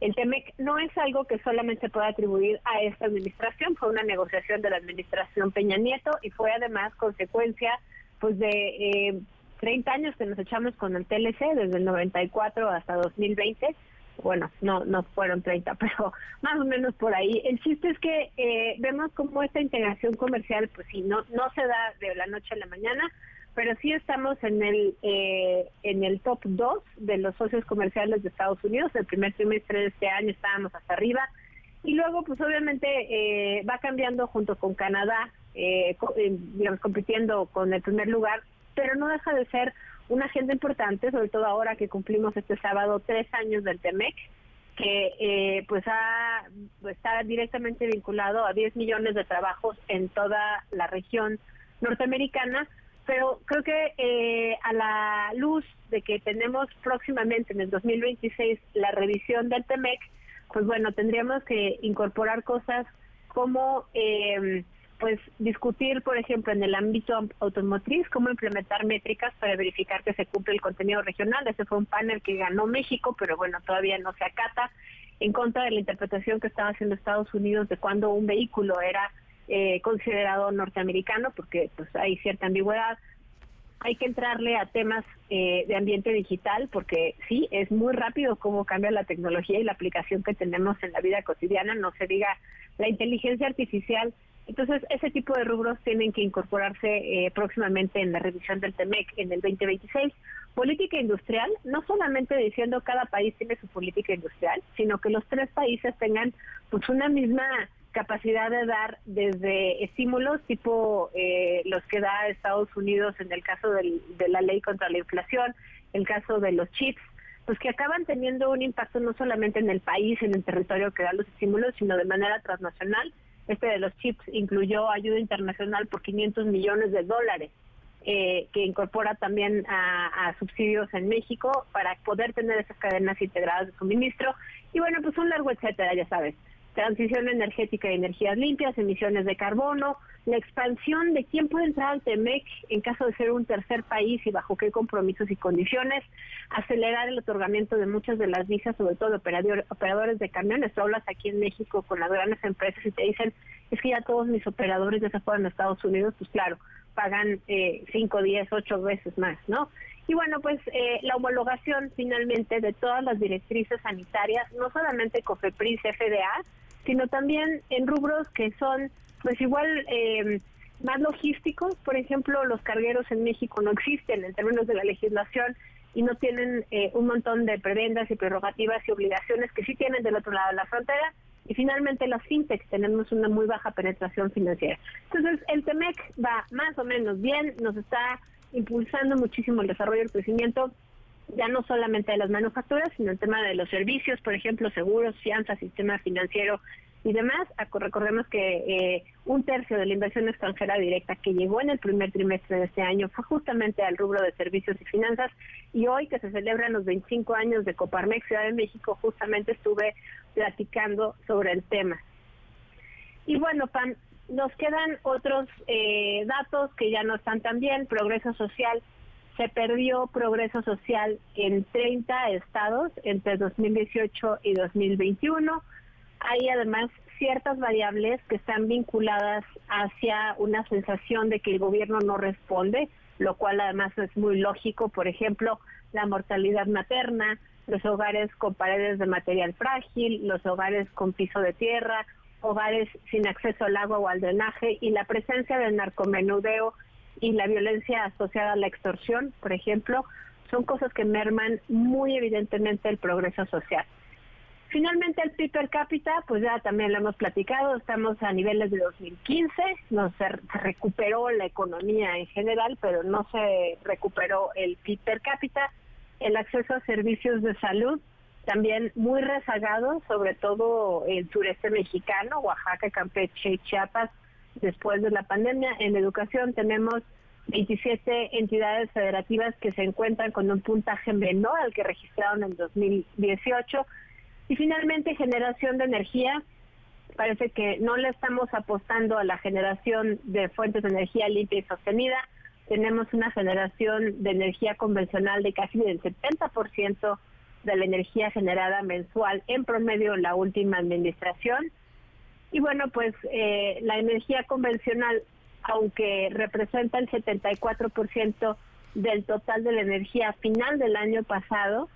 el TEMEC no es algo que solamente pueda atribuir a esta administración, fue una negociación de la administración Peña Nieto y fue además consecuencia pues de eh, 30 años que nos echamos con el TLC, desde el 94 hasta 2020, bueno, no, no fueron 30, pero más o menos por ahí. El chiste es que eh, vemos como esta integración comercial, pues sí, no, no se da de la noche a la mañana, pero sí estamos en el eh, en el top 2 de los socios comerciales de Estados Unidos. El primer trimestre de este año estábamos hasta arriba. Y luego, pues obviamente eh, va cambiando junto con Canadá, eh, digamos, compitiendo con el primer lugar, pero no deja de ser una agenda importante, sobre todo ahora que cumplimos este sábado tres años del TEMEC, que eh, pues ha, está directamente vinculado a 10 millones de trabajos en toda la región norteamericana, pero creo que eh, a la luz de que tenemos próximamente en el 2026 la revisión del TEMEC, pues bueno, tendríamos que incorporar cosas como eh, pues discutir, por ejemplo, en el ámbito automotriz, cómo implementar métricas para verificar que se cumple el contenido regional. Ese fue un panel que ganó México, pero bueno, todavía no se acata en contra de la interpretación que estaba haciendo Estados Unidos de cuando un vehículo era eh, considerado norteamericano, porque pues hay cierta ambigüedad. Hay que entrarle a temas eh, de ambiente digital, porque sí, es muy rápido cómo cambia la tecnología y la aplicación que tenemos en la vida cotidiana, no se diga la inteligencia artificial entonces, ese tipo de rubros tienen que incorporarse eh, próximamente en la revisión del TEMEC en el 2026. Política industrial, no solamente diciendo cada país tiene su política industrial, sino que los tres países tengan pues una misma capacidad de dar desde estímulos tipo eh, los que da Estados Unidos en el caso de la ley contra la inflación, el caso de los chips, pues que acaban teniendo un impacto no solamente en el país, en el territorio que da los estímulos, sino de manera transnacional este de los chips incluyó ayuda internacional por 500 millones de dólares, eh, que incorpora también a, subsidios en México para poder tener esas cadenas integradas de suministro. Y bueno, pues un largo etcétera, ya sabes transición energética y energías limpias, emisiones de carbono, la expansión de quién puede entrar al TEMEC en caso de ser un tercer país y bajo qué compromisos y condiciones, acelerar el otorgamiento de muchas de las visas, sobre todo de operadores de camiones. Tú hablas aquí en México con las grandes empresas y te dicen, es que ya todos mis operadores ya se fueron a Estados Unidos, pues claro, pagan eh, 5, 10, 8 veces más, ¿no? Y bueno, pues eh, la homologación finalmente de todas las directrices sanitarias, no solamente COFEPRIS, FDA, sino también en rubros que son pues igual eh, más logísticos. Por ejemplo, los cargueros en México no existen en términos de la legislación y no tienen eh, un montón de prebendas y prerrogativas y obligaciones que sí tienen del otro lado de la frontera. Y finalmente las fintechs tenemos una muy baja penetración financiera. Entonces el TEMEC va más o menos bien, nos está impulsando muchísimo el desarrollo y el crecimiento ya no solamente de las manufacturas, sino el tema de los servicios, por ejemplo, seguros, fianza, sistema financiero y demás. Recordemos que eh, un tercio de la inversión extranjera directa que llegó en el primer trimestre de este año fue justamente al rubro de servicios y finanzas. Y hoy que se celebran los 25 años de Coparmex Ciudad de México, justamente estuve platicando sobre el tema. Y bueno, Pam, nos quedan otros eh, datos que ya no están tan bien. Progreso social se perdió progreso social en 30 estados entre 2018 y 2021. Hay además ciertas variables que están vinculadas hacia una sensación de que el gobierno no responde, lo cual además es muy lógico, por ejemplo, la mortalidad materna, los hogares con paredes de material frágil, los hogares con piso de tierra, hogares sin acceso al agua o al drenaje y la presencia del narcomenudeo y la violencia asociada a la extorsión, por ejemplo, son cosas que merman muy evidentemente el progreso social. Finalmente el PIB per cápita, pues ya también lo hemos platicado, estamos a niveles de 2015, no se, recuperó la economía en general, pero no se recuperó el PIB per cápita, el acceso a servicios de salud también muy rezagado, sobre todo el sureste mexicano, Oaxaca, Campeche y Chiapas, después de la pandemia. En educación tenemos 27 entidades federativas que se encuentran con un puntaje menor al que registraron en 2018. Y finalmente, generación de energía. Parece que no le estamos apostando a la generación de fuentes de energía limpia y sostenida. Tenemos una generación de energía convencional de casi del 70% de la energía generada mensual en promedio en la última administración y bueno, pues eh, la energía convencional, aunque representa el 74% del total de la energía final del año pasado,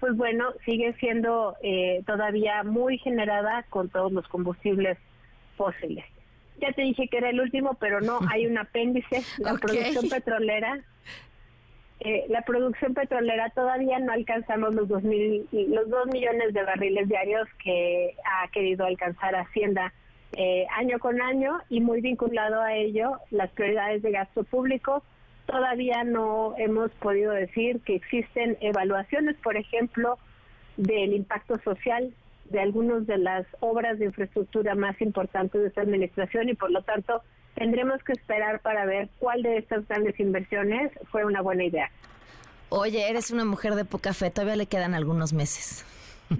pues bueno, sigue siendo eh, todavía muy generada con todos los combustibles fósiles. Ya te dije que era el último, pero no, hay un apéndice, la producción petrolera. Eh, la producción petrolera todavía no alcanzamos los dos, mil, los dos millones de barriles diarios que ha querido alcanzar Hacienda eh, año con año y muy vinculado a ello las prioridades de gasto público. Todavía no hemos podido decir que existen evaluaciones, por ejemplo, del impacto social de algunas de las obras de infraestructura más importantes de esta administración y por lo tanto tendremos que esperar para ver cuál de estas grandes inversiones fue una buena idea. Oye, eres una mujer de poca fe, todavía le quedan algunos meses.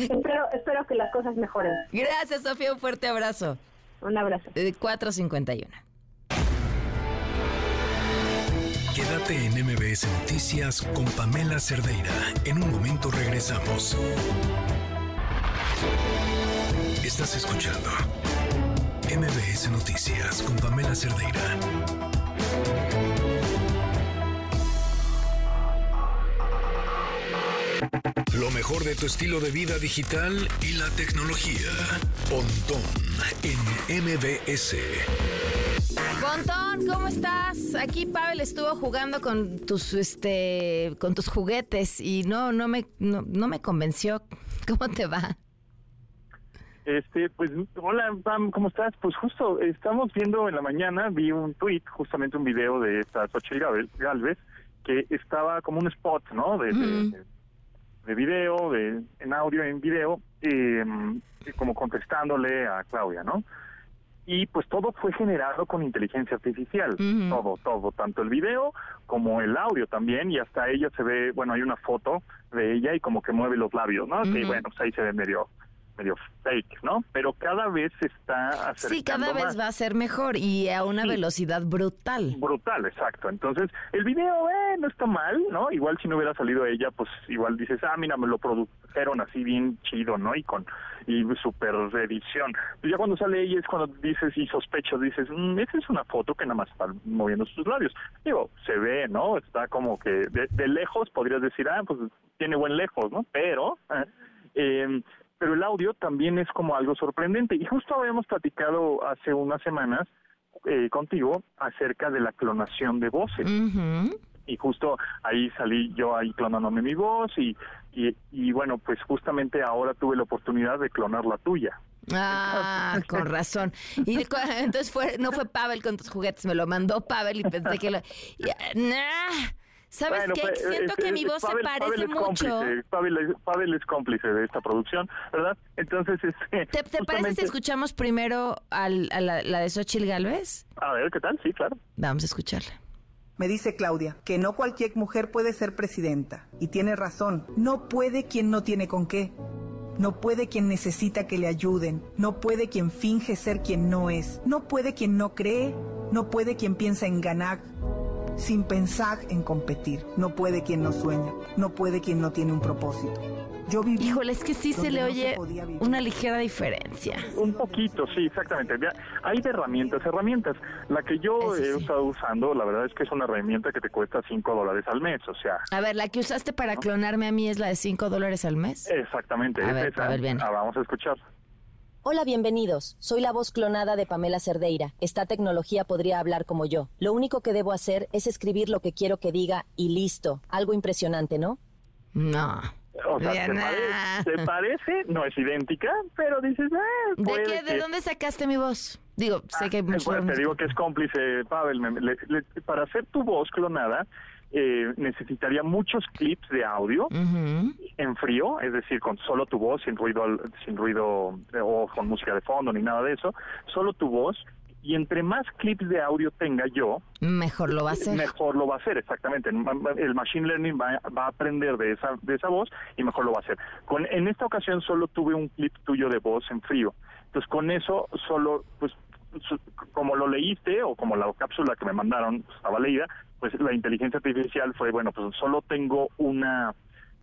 espero, espero que las cosas mejoren. Gracias, Sofía, un fuerte abrazo. Un abrazo. 451. Quédate en MBS Noticias con Pamela Cerdeira. En un momento regresamos. Estás escuchando MBS Noticias con Pamela Cerdeira. Lo mejor de tu estilo de vida digital y la tecnología. Pontón en MBS. Pontón, ¿cómo estás? Aquí Pavel estuvo jugando con tus este con tus juguetes y no no me no, me convenció. ¿Cómo te va? Este, pues, hola, Pam, ¿cómo estás? Pues justo estamos viendo en la mañana, vi un tweet, justamente un video de esta Xochitl Galvez, que estaba como un spot, ¿no? De, de, video, de, en audio, en video, eh, como contestándole a Claudia, ¿no? y pues todo fue generado con inteligencia artificial, todo, todo, tanto el video como el audio también, y hasta ella se ve, bueno, hay una foto de ella y como que mueve los labios, ¿no? Que bueno, pues ahí se ve medio medio fake, ¿no? Pero cada vez se está acercando Sí, cada vez va a ser mejor y a una velocidad brutal. Brutal, exacto. Entonces, el video, eh, no está mal, ¿no? Igual si no hubiera salido ella, pues igual dices, ah, mira, me lo produjeron así bien chido, ¿no? Y con y super edición. Pues ya cuando sale ella es cuando dices y sospechas, dices, mm, esa es una foto que nada más está moviendo sus labios. Digo, se ve, ¿no? Está como que de, lejos podrías decir, ah, pues tiene buen lejos, ¿no? Pero... Eh, pero el audio también es como algo sorprendente. Y justo habíamos platicado hace unas semanas eh, contigo acerca de la clonación de voces. Y justo ahí salí yo ahí clonándome mi voz y, y, bueno, pues justamente ahora tuve la oportunidad de clonar la tuya. Ah, con razón. Y entonces fue, no fue Pavel con tus juguetes, me lo mandó Pavel y pensé que lo... ¿Sabes qué? Pues, Siento que mi voz se parece mucho. Pavel, es cómplice de esta producción, ¿verdad? Entonces, este, ¿Te, parece si escuchamos primero al, a la, de Xochitl Galvez? A ver, ¿qué tal? Sí, claro. Vamos a escucharla. Me dice Claudia que no cualquier mujer puede ser presidenta. Y tiene razón. No puede quien no tiene con qué. No puede quien necesita que le ayuden. No puede quien finge ser quien no es. No puede quien no cree. No puede quien piensa en ganar sin pensar en competir. No puede quien no sueña, no puede quien no tiene un propósito. Yo viví Híjole, es que sí se le oye una ligera diferencia. Un poquito, sí, exactamente. Hay de herramientas, herramientas. La que yo he estado usando, la verdad es que es una herramienta que te cuesta 5 dólares al mes, o sea... A ver, la que usaste para clonarme a mí es la de 5 dólares al mes. Exactamente. A ver, a ver, bien. Ah, vamos a escuchar. Hola, bienvenidos. Soy la voz clonada de Pamela Cerdeira. Esta tecnología podría hablar como yo. Lo único que debo hacer es escribir lo que quiero que diga y listo. Algo impresionante, ¿no? No. O sea, ¿te, parece? No es idéntica, pero dices, eh, ¿De qué? ¿De dónde sacaste mi voz? Digo, sé ah, que... te digo que es cómplice, Pavel. para hacer tu voz clonada, eh, necesitaría muchos clips de audio en frío, es decir, con solo tu voz, sin ruido, sin ruido eh, o con música de fondo ni nada de eso, solo tu voz. Y entre más clips de audio tenga yo, mejor lo va a hacer. Mejor lo va a hacer, exactamente. El machine learning va, a aprender de esa de esa voz y mejor lo va a hacer. Con en esta ocasión solo tuve un clip tuyo de voz en frío. Entonces con eso solo pues como lo leíste o como la cápsula que me mandaron estaba leída, pues la inteligencia artificial fue, bueno, pues solo tengo una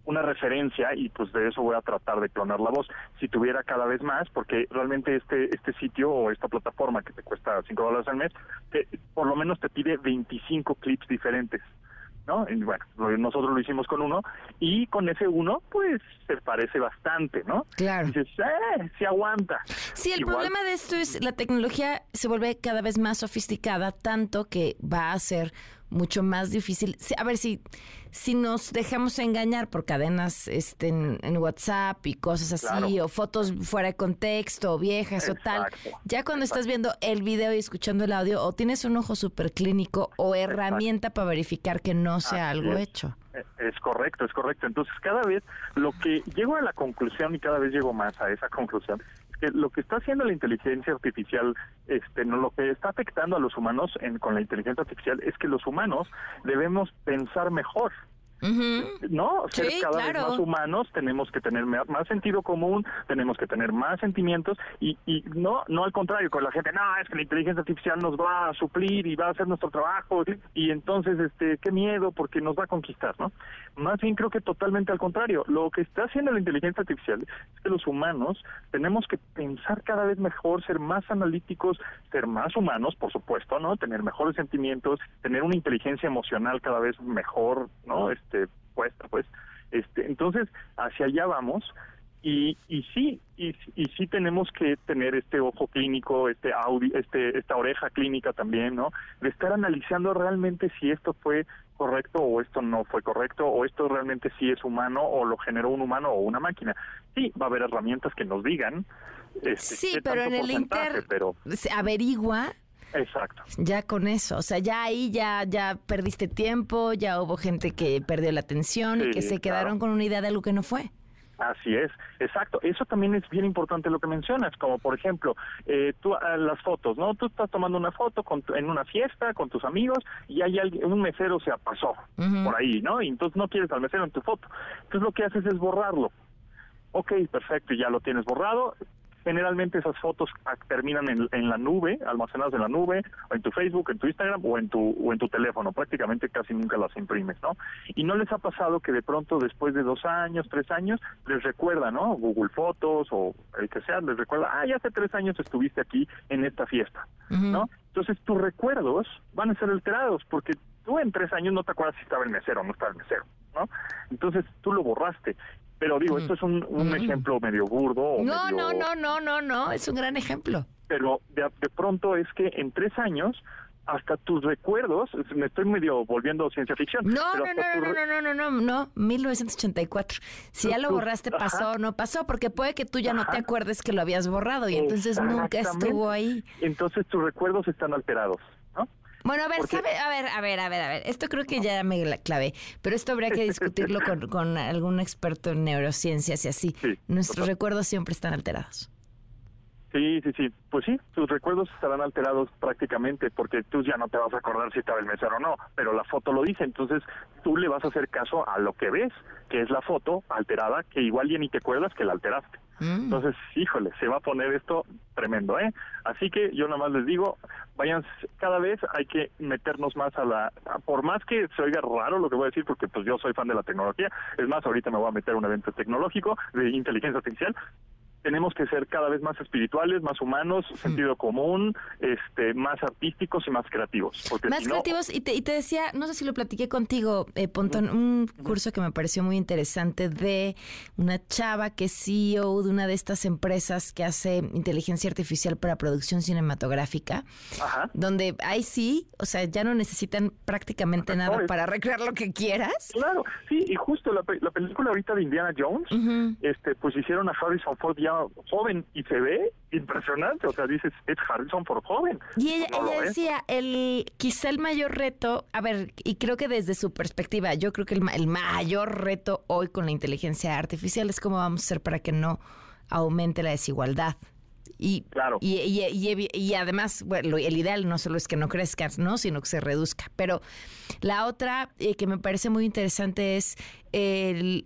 una referencia y pues de eso voy a tratar de clonar la voz. Si tuviera cada vez más, porque realmente este este sitio o esta plataforma que te cuesta 5 dólares al mes, te, por lo menos te pide 25 clips diferentes ¿no? Y bueno, nosotros lo hicimos con uno y con ese uno, pues se parece bastante, ¿no? Claro. dices, eh, se aguanta. Sí, el problema de esto es la tecnología se vuelve cada vez más sofisticada, tanto que va a ser mucho más difícil. A ver si si nos dejamos engañar por cadenas este, en, WhatsApp y cosas así, o fotos fuera de contexto, o viejas o tal, ya cuando estás viendo el video y escuchando el audio, o tienes un ojo súper clínico o herramienta para verificar que no sea algo hecho. E, es correcto, es correcto. Entonces, cada vez lo que llego a la conclusión y cada vez llego más a esa conclusión lo que está haciendo la inteligencia artificial, este, no lo que está afectando a los humanos en, con la inteligencia artificial es que los humanos debemos pensar mejor. ¿No? Ser cada vez más humanos, tenemos que tener más sentido común, tenemos que tener más sentimientos y, y no no al contrario, con la gente, no, es que la inteligencia artificial nos va a suplir y va a hacer nuestro trabajo y entonces, este, qué miedo porque nos va a conquistar, ¿no? Más bien creo que totalmente al contrario, lo que está haciendo la inteligencia artificial es que los humanos tenemos que pensar cada vez mejor, ser más analíticos, ser más humanos, por supuesto, ¿no? Tener mejores sentimientos, tener una inteligencia emocional cada vez mejor, ¿no? Este, este, puesta, pues. Este, entonces, hacia allá vamos. Y, y sí, y, y sí tenemos que tener este ojo clínico, este audio, este, esta oreja clínica también, ¿no? De estar analizando realmente si esto fue correcto o esto no fue correcto o esto realmente sí es humano o lo generó un humano o una máquina. Sí, va a haber herramientas que nos digan. Este, sí, pero en el inter pero... averigua Exacto. Ya con eso, o sea, ya ahí ya ya perdiste tiempo, ya hubo gente que perdió la atención y que se quedaron con una idea de algo que no fue. Así es, exacto. Eso también es bien importante lo que mencionas, como por ejemplo, eh, tú, ah, las fotos, ¿no? Tú estás tomando una foto con en una fiesta con tus amigos y hay alguien, un mesero se pasó por ahí, ¿no? Y entonces no quieres al mesero en tu foto. Entonces lo que haces es borrarlo. Ok, perfecto, ya lo tienes borrado, Generalmente esas fotos terminan en, la nube, almacenadas en la nube, o en tu Facebook, en tu Instagram o en tu, o en tu teléfono. Prácticamente casi nunca las imprimes, ¿no? Y no les ha pasado que de pronto después de dos años, tres años, les recuerda, ¿no? Google Fotos o el que sea, les recuerda, ah, ya hace tres años estuviste aquí en esta fiesta, ¿no? Entonces tus recuerdos van a ser alterados porque tú en tres años no te acuerdas si estaba el mesero o no estaba el mesero, ¿no? Entonces tú lo borraste pero digo, esto es un, un ejemplo medio burdo. no, no, no, no, no, no, es un gran ejemplo. Pero de, pronto es que en tres años hasta tus recuerdos, me estoy medio volviendo ciencia ficción. No, no, no, no, no, no, no, no, no, 1984. Si ya lo borraste, pasó o no pasó, porque puede que tú ya no te acuerdes que lo habías borrado y entonces nunca estuvo ahí. Entonces tus recuerdos están alterados. Bueno, a ver, sabe, a ver, a ver, a ver, a ver. Esto creo que ya me la clave, pero esto habría que discutirlo con, algún experto en neurociencias y así. Nuestros recuerdos siempre están alterados. Sí, sí, sí. Pues sí, tus recuerdos estarán alterados prácticamente porque tú ya no te vas a acordar si estaba el mesero o no, pero la foto lo dice, entonces tú le vas a hacer caso a lo que ves, que es la foto alterada, que igual ya ni te acuerdas que la alteraste. Mm. Entonces, híjole, se va a poner esto tremendo, ¿eh? Así que yo nada más les digo, vayan, cada vez hay que meternos más a la, por más que se oiga raro lo que voy a decir, porque pues yo soy fan de la tecnología, es más, ahorita me voy a meter a un evento tecnológico de inteligencia artificial, tenemos que ser cada vez más espirituales, más humanos, sentido común, este, más artísticos y más creativos. más creativos, y te, y te decía, no sé si lo platiqué contigo, eh, Pontón, un curso que me pareció muy interesante de una chava que es CEO de una de estas empresas que hace inteligencia artificial para producción cinematográfica, donde ahí sí, o sea, ya no necesitan prácticamente nada para recrear lo que quieras. Claro, sí, y justo la, película ahorita de Indiana Jones, este, pues hicieron a Harrison Ford ya joven y se ve impresionante, o sea, dices, es Harrison por joven. Y ella, decía, el quizá el mayor reto, a ver, y creo que desde su perspectiva, yo creo que el, el mayor reto hoy con la inteligencia artificial es cómo vamos a hacer para que no aumente la desigualdad. Y, claro. y, y, y, además, bueno, el ideal no solo es que no crezca, ¿no? sino que se reduzca. Pero la otra eh, que me parece muy interesante es el,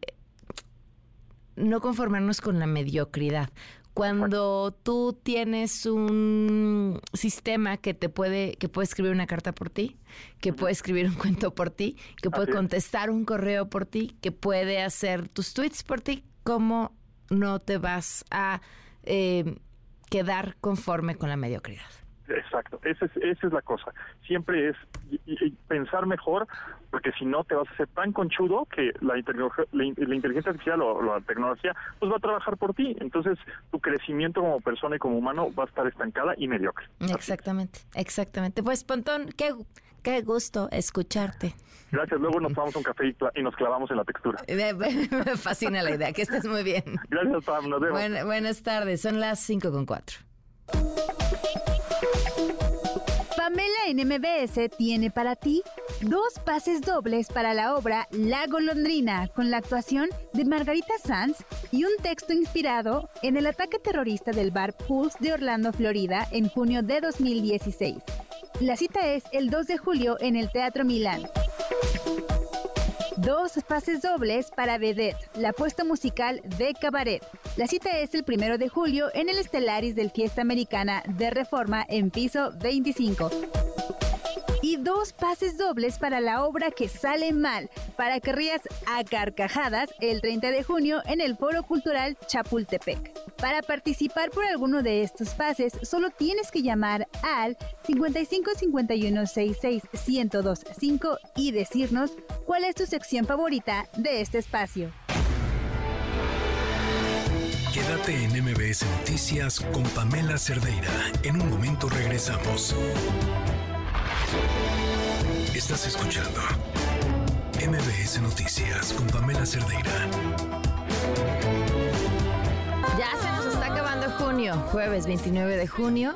no conformarnos con la mediocridad. Cuando tú tienes un sistema que te puede, que puede escribir una carta por ti, que puede escribir un cuento por ti, que puede contestar un correo por ti, que puede hacer tus tweets por ti, ¿cómo no te vas a eh, quedar conforme con la mediocridad? Exacto, esa es, esa es la cosa. Siempre es pensar mejor, porque si no te vas a hacer tan conchudo que la, la, inteligencia artificial o la tecnología pues va a trabajar por ti. Entonces tu crecimiento como persona y como humano va a estar estancada y mediocre. Exactamente, exactamente. Pues Pontón, qué, qué gusto escucharte. Gracias, luego nos tomamos un café y, nos clavamos en la textura. Me fascina la idea, que estés muy bien. Gracias, Pam, nos vemos. buenas tardes, son las 5 con 4. Pamela en MBS tiene para ti dos pases dobles para la obra La Golondrina, con la actuación de Margarita Sanz y un texto inspirado en el ataque terrorista del bar Pulse de Orlando, Florida, en junio de 2016. La cita es el 2 de julio en el Teatro Milán. Dos pases dobles para Vedette, la apuesta musical de Cabaret. La cita es el primero de julio en el Estelaris del Fiesta Americana de Reforma en piso 25 y dos pases dobles para la obra que sale mal, para que rías a carcajadas el 30 de junio en el Foro Cultural Chapultepec. Para participar por alguno de estos pases, solo tienes que llamar al 55 51 66 1025 y decirnos cuál es tu sección favorita de este espacio. Quédate en MBS Noticias con Pamela Cerdeira. En un momento regresamos. Estás escuchando MBS Noticias con Pamela Cerdeira. Ya se nos está acabando junio, jueves 29 de junio.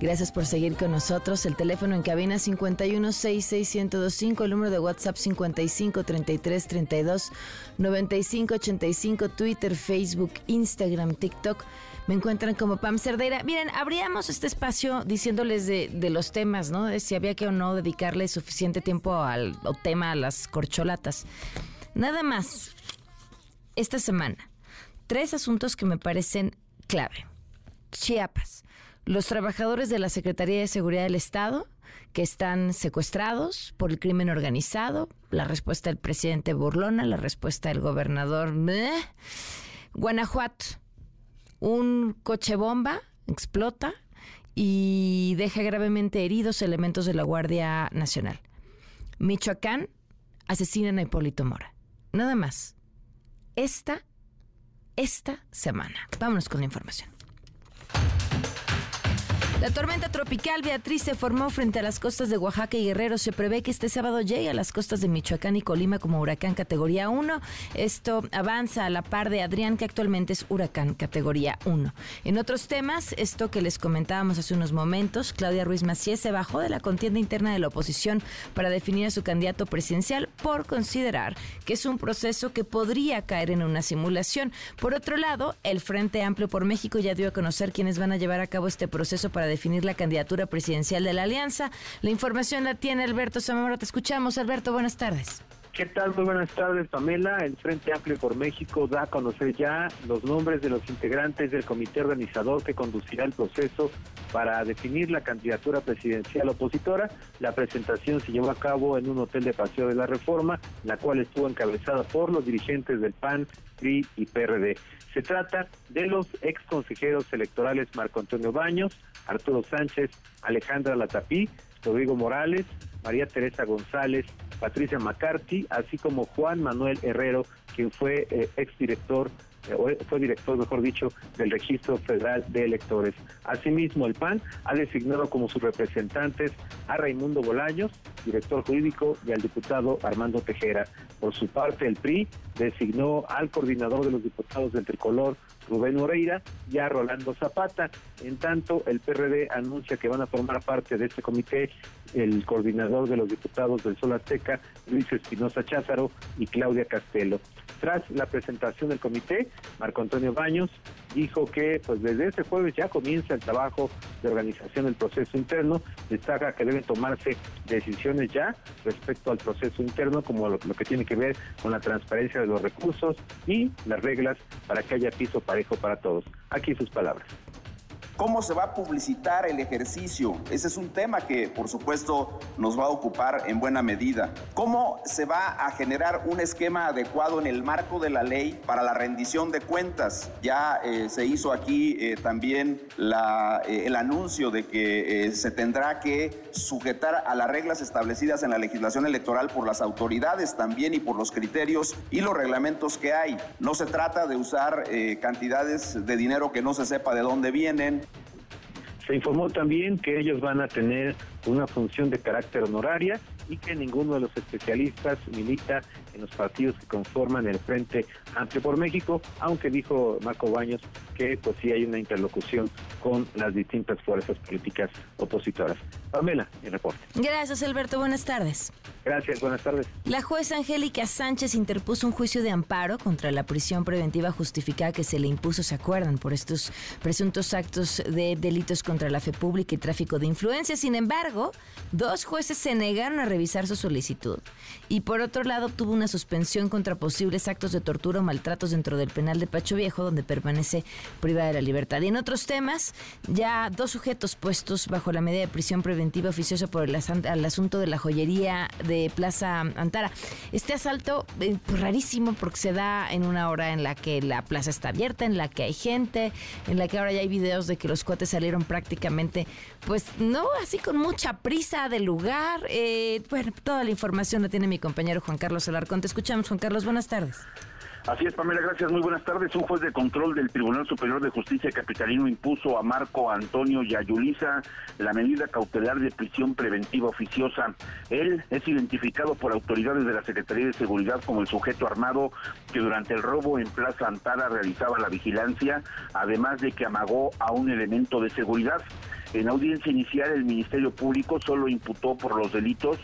Gracias por seguir con nosotros. El teléfono en cabina 5166125, el número de WhatsApp 5533329585, Twitter, Facebook, Instagram, TikTok. Me encuentran como Pam Cerdeira. Miren, abríamos este espacio diciéndoles de, los temas, ¿no? De si había que o no dedicarle suficiente tiempo al tema a las corcholatas. Nada más, esta semana, tres asuntos que me parecen clave. Chiapas los trabajadores de la Secretaría de Seguridad del Estado que están secuestrados por el crimen organizado, la respuesta del presidente Burlona, la respuesta del gobernador. Guanajuato, un coche bomba explota y deja gravemente heridos elementos de la Guardia Nacional. Michoacán, asesinan a Hipólito Mora. Nada más. Esta, esta semana. Vámonos con la información. La tormenta tropical Beatriz se formó frente a las costas de Oaxaca y Guerrero. Se prevé que este sábado llegue a las costas de Michoacán y Colima como huracán categoría 1. Esto avanza a la par de Adrián, que actualmente es huracán categoría 1. En otros temas, esto que les comentábamos hace unos momentos, Claudia Ruiz Maciés se bajó de la contienda interna de la oposición para definir a su candidato presidencial por considerar que es un proceso que podría caer en una simulación. Por otro lado, el Frente Amplio por México ya dio a conocer quiénes van a llevar a cabo este proceso para definir la candidatura presidencial de la alianza. La información la tiene Alberto Zamora. Te escuchamos, Alberto. Buenas tardes. ¿Qué tal? Muy buenas tardes, Pamela. El Frente Amplio por México da a conocer ya los nombres de los integrantes del comité organizador que conducirá el proceso para definir la candidatura presidencial opositora. La presentación se llevó a cabo en un hotel de Paseo de la Reforma, la cual estuvo encabezada por los dirigentes del PAN, PRI y PRD. Se trata de los ex consejeros electorales Marco Antonio Baños, Arturo Sánchez, Alejandra Latapí, Rodrigo Morales, María Teresa González, Patricia McCarthy, así como Juan Manuel Herrero, quien fue eh, exdirector fue director, mejor dicho, del Registro Federal de Electores. Asimismo, el PAN ha designado como sus representantes a Raimundo Bolaños, director jurídico, y al diputado Armando Tejera. Por su parte, el PRI designó al coordinador de los diputados del Tricolor, Rubén Moreira, y a Rolando Zapata. En tanto, el PRD anuncia que van a formar parte de este comité el coordinador de los diputados del Sol Azteca, Luis Espinosa Cházaro, y Claudia Castelo. Tras la presentación del comité, Marco Antonio Baños dijo que pues desde este jueves ya comienza el trabajo de organización del proceso interno, destaca que deben tomarse decisiones ya respecto al proceso interno como lo, que tiene que ver con la transparencia de los recursos y las reglas para que haya piso parejo para todos. Aquí sus palabras. ¿Cómo se va a publicitar el ejercicio? Ese es un tema que, por supuesto, nos va a ocupar en buena medida. ¿Cómo se va a generar un esquema adecuado en el marco de la ley para la rendición de cuentas? Ya eh, se hizo aquí eh, también la, eh, el anuncio de que se tendrá que sujetar a las reglas establecidas en la legislación electoral por las autoridades también y por los criterios y los reglamentos que hay. No se trata de usar cantidades de dinero que no se sepa de dónde vienen, se informó también que ellos van a tener una función de carácter honoraria y que ninguno de los especialistas milita en los partidos que conforman el Frente Amplio por México, aunque dijo Marco Baños que pues sí hay una interlocución con las distintas fuerzas políticas opositoras. Pamela, mi reporte. Gracias, Alberto. Buenas tardes. Gracias, buenas tardes. La jueza Angélica Sánchez interpuso un juicio de amparo contra la prisión preventiva justificada que se le impuso, ¿se acuerdan?, por estos presuntos actos de delitos contra la fe pública y tráfico de influencia. Sin embargo, dos jueces se negaron a revisar su solicitud. Y por otro lado, tuvo una suspensión contra posibles actos de tortura o maltratos dentro del penal de Pacho Viejo, donde permanece privada de la libertad. Y en otros temas, ya dos sujetos puestos bajo la medida de prisión preventiva oficiosa por el, asunto de la joyería de Plaza Antara. Este asalto, eh, pues, rarísimo, porque se da en una hora en la que la plaza está abierta, en la que hay gente, en la que ahora ya hay videos de que los cuates salieron prácticamente, pues no así con mucha prisa del lugar. Eh, bueno, toda la información la tiene mi compañero Juan Carlos Alarcón. Te escuchamos, Juan Carlos. Buenas tardes. Así es, Pamela, gracias. Muy buenas tardes. Un juez de control del Tribunal Superior de Justicia Capitalino impuso a Marco Antonio Yayuliza la medida cautelar de prisión preventiva oficiosa. Él es identificado por autoridades de la Secretaría de Seguridad como el sujeto armado que durante el robo en Plaza Antara realizaba la vigilancia, además de que amagó a un elemento de seguridad. En audiencia inicial, el Ministerio Público solo imputó por los delitos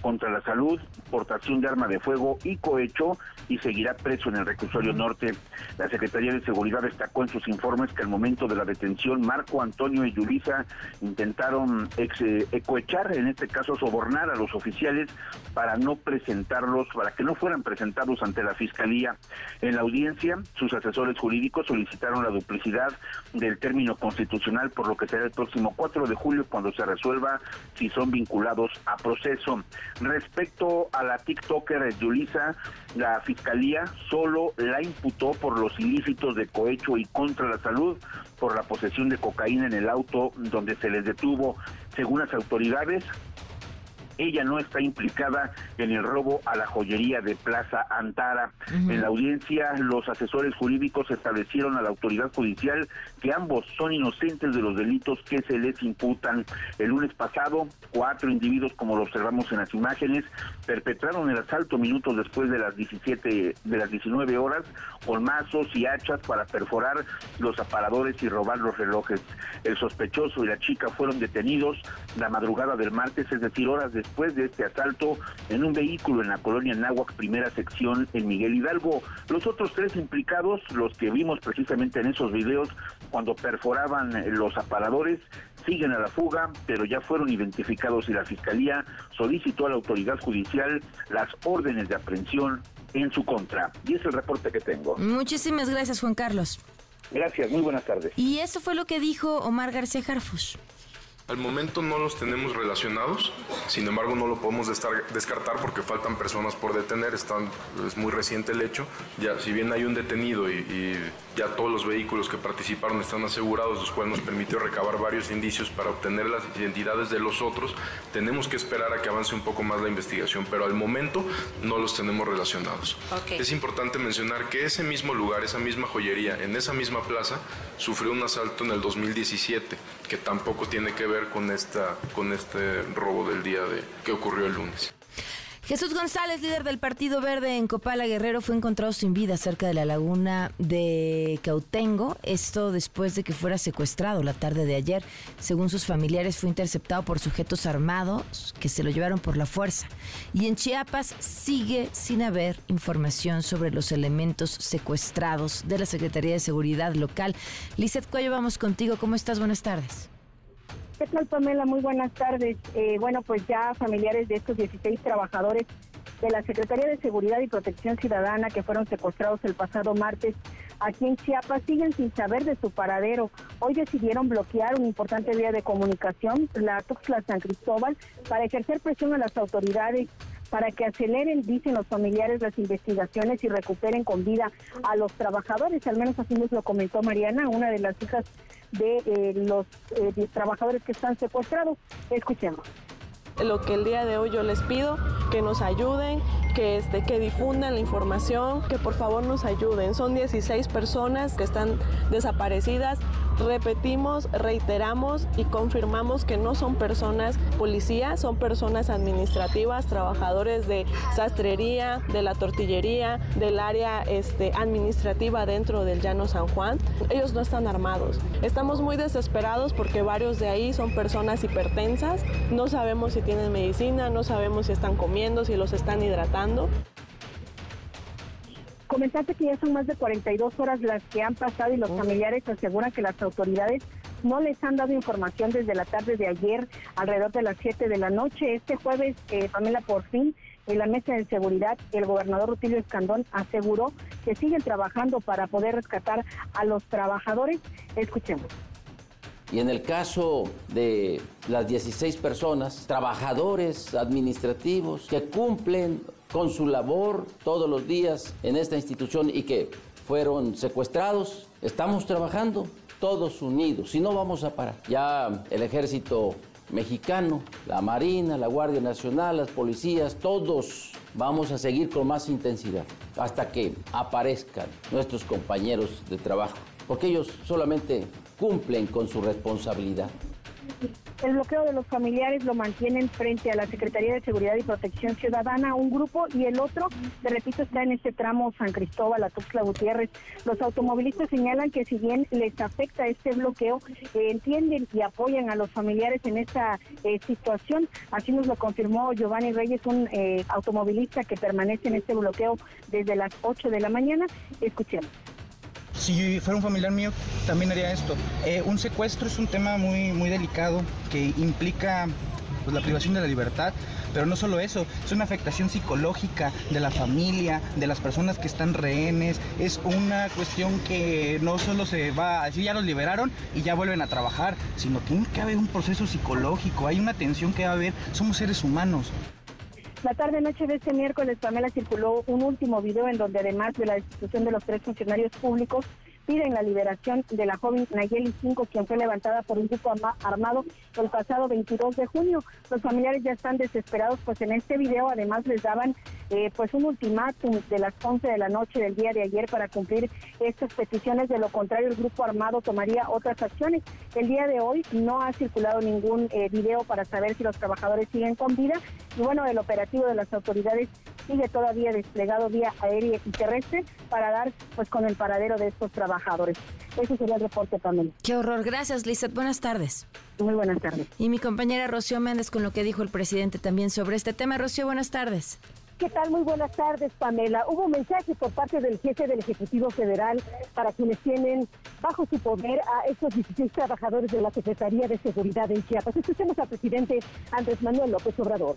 contra la salud, portación de arma de fuego y cohecho y seguirá preso en el reclusorio norte. La Secretaría de Seguridad destacó en sus informes que al momento de la detención Marco Antonio y Yulisa intentaron ex, eh, ecoechar, en este caso sobornar a los oficiales para no presentarlos, para que no fueran presentados ante la Fiscalía. En la audiencia, sus asesores jurídicos solicitaron la duplicidad del término constitucional, por lo que será el próximo 4 de julio cuando se resuelva si son vinculados a proceso. Respecto a la TikToker Yulisa, la Fiscalía solo la imputó por los ilícitos de cohecho y contra la salud, por la posesión de cocaína en el auto donde se les detuvo. Según las autoridades, ella no está implicada en el robo a la joyería de Plaza Antara. En la audiencia, los asesores jurídicos establecieron a la autoridad judicial que ambos son inocentes de los delitos que se les imputan. El lunes pasado, cuatro individuos, como lo observamos en las imágenes, perpetraron el asalto minutos después de las 17, de las 19 horas, con mazos y hachas para perforar los aparadores y robar los relojes. El sospechoso y la chica fueron detenidos la madrugada del martes, es decir, horas de después de este asalto en un vehículo en la colonia Náhuac, primera sección en Miguel Hidalgo. Los otros tres implicados, los que vimos precisamente en esos videos cuando perforaban los aparadores, siguen a la fuga, pero ya fueron identificados y la Fiscalía solicitó a la autoridad judicial las órdenes de aprehensión en su contra. Y es el reporte que tengo. Muchísimas gracias, Juan Carlos. Gracias, muy buenas tardes. Y eso fue lo que dijo Omar García Harfush. Al momento no los tenemos relacionados, sin embargo no lo podemos descartar porque faltan personas por detener, están, es muy reciente el hecho. Ya, si bien hay un detenido y, ya todos los vehículos que participaron están asegurados, los cuales nos permitió recabar varios indicios para obtener las identidades de los otros, tenemos que esperar a que avance un poco más la investigación, pero al momento no los tenemos relacionados. Es importante mencionar que ese mismo lugar, esa misma joyería, en esa misma plaza, sufrió un asalto en el 2017, que tampoco tiene que ver con, esta, con este robo del día de, que ocurrió el lunes. Jesús González, líder del Partido Verde en Copala Guerrero, fue encontrado sin vida cerca de la laguna de Cautengo. Esto después de que fuera secuestrado la tarde de ayer. Según sus familiares, fue interceptado por sujetos armados que se lo llevaron por la fuerza. Y en Chiapas sigue sin haber información sobre los elementos secuestrados de la Secretaría de Seguridad Local. Lizeth Cuello, vamos contigo. ¿Cómo estás? Buenas tardes. ¿Qué Pamela? Muy buenas tardes. Eh, bueno, pues ya familiares de estos 16 trabajadores de la Secretaría de Seguridad y Protección Ciudadana que fueron secuestrados el pasado martes aquí en Chiapas siguen sin saber de su paradero. Hoy decidieron bloquear una importante vía de comunicación, la Tuxtla San Cristóbal, para ejercer presión a las autoridades para que aceleren, dicen los familiares, las investigaciones y recuperen con vida a los trabajadores. Al menos así nos lo comentó Mariana, una de las hijas de eh, los eh, trabajadores que están secuestrados. Escuchemos lo que el día de hoy yo les pido, que nos ayuden, que, este, que difundan la información, que por favor nos ayuden. Son 16 personas que están desaparecidas. Repetimos, reiteramos y confirmamos que no son personas policías, son personas administrativas, trabajadores de sastrería, de la tortillería, del área este, administrativa dentro del Llano San Juan. Ellos no están armados. Estamos muy desesperados porque varios de ahí son personas hipertensas. No sabemos si tienen medicina, no sabemos si están comiendo, si los están hidratando. Comentaste que ya son más de 42 horas las que han pasado y los familiares aseguran que las autoridades no les han dado información desde la tarde de ayer, alrededor de las 7 de la noche. Este jueves, eh, Pamela, por fin, en la mesa de seguridad, el gobernador Rutilio Escandón aseguró que siguen trabajando para poder rescatar a los trabajadores. Escuchemos. Y en el caso de las 16 personas, trabajadores administrativos que cumplen con su labor todos los días en esta institución y que fueron secuestrados, estamos trabajando todos unidos, si no vamos a parar. Ya el ejército mexicano, la Marina, la Guardia Nacional, las policías, todos vamos a seguir con más intensidad hasta que aparezcan nuestros compañeros de trabajo, porque ellos solamente cumplen con su responsabilidad. El bloqueo de los familiares lo mantienen frente a la Secretaría de Seguridad y Protección Ciudadana, un grupo, y el otro, te repito, está en este tramo San Cristóbal, a Tuxtla Gutiérrez. Los automovilistas señalan que si bien les afecta este bloqueo, eh, entienden y apoyan a los familiares en esta eh, situación. Así nos lo confirmó Giovanni Reyes, un eh, automovilista que permanece en este bloqueo desde las 8 de la mañana. Escuchemos si fuera un familiar mío, también haría esto. Eh, un secuestro es un tema muy, muy delicado que implica pues, la privación de la libertad, pero no solo eso, es una afectación psicológica de la familia, de las personas que están rehenes, es una cuestión que no solo se va a decir ya los liberaron y ya vuelven a trabajar, sino tiene que haber un proceso psicológico, hay una tensión que va a haber, somos seres humanos. La tarde-noche de este miércoles, Pamela circuló un último video en donde además de la destitución de los tres funcionarios públicos, piden la liberación de la joven Nayeli 5, quien fue levantada por un grupo armado el pasado 22 de junio. Los familiares ya están desesperados, pues en este video además les daban eh, pues un ultimátum de las 11 de la noche del día de ayer para cumplir estas peticiones. De lo contrario, el grupo armado tomaría otras acciones. El día de hoy no ha circulado ningún eh, video para saber si los trabajadores siguen con vida. Y bueno, el operativo de las autoridades sigue todavía desplegado vía aérea y terrestre para dar pues con el paradero de estos trabajadores. Ese sería el reporte, Pamela. Qué horror. Gracias, Lizeth. Buenas tardes. Muy buenas tardes. Y mi compañera Rocío Méndez con lo que dijo el presidente también sobre este tema. Rocío, buenas tardes. ¿Qué tal? Muy buenas tardes, Pamela. Hubo un mensaje por parte del jefe del Ejecutivo Federal para quienes tienen bajo su poder a estos 16 trabajadores de la Secretaría de Seguridad en Chiapas. Escuchemos al presidente Andrés Manuel López Obrador.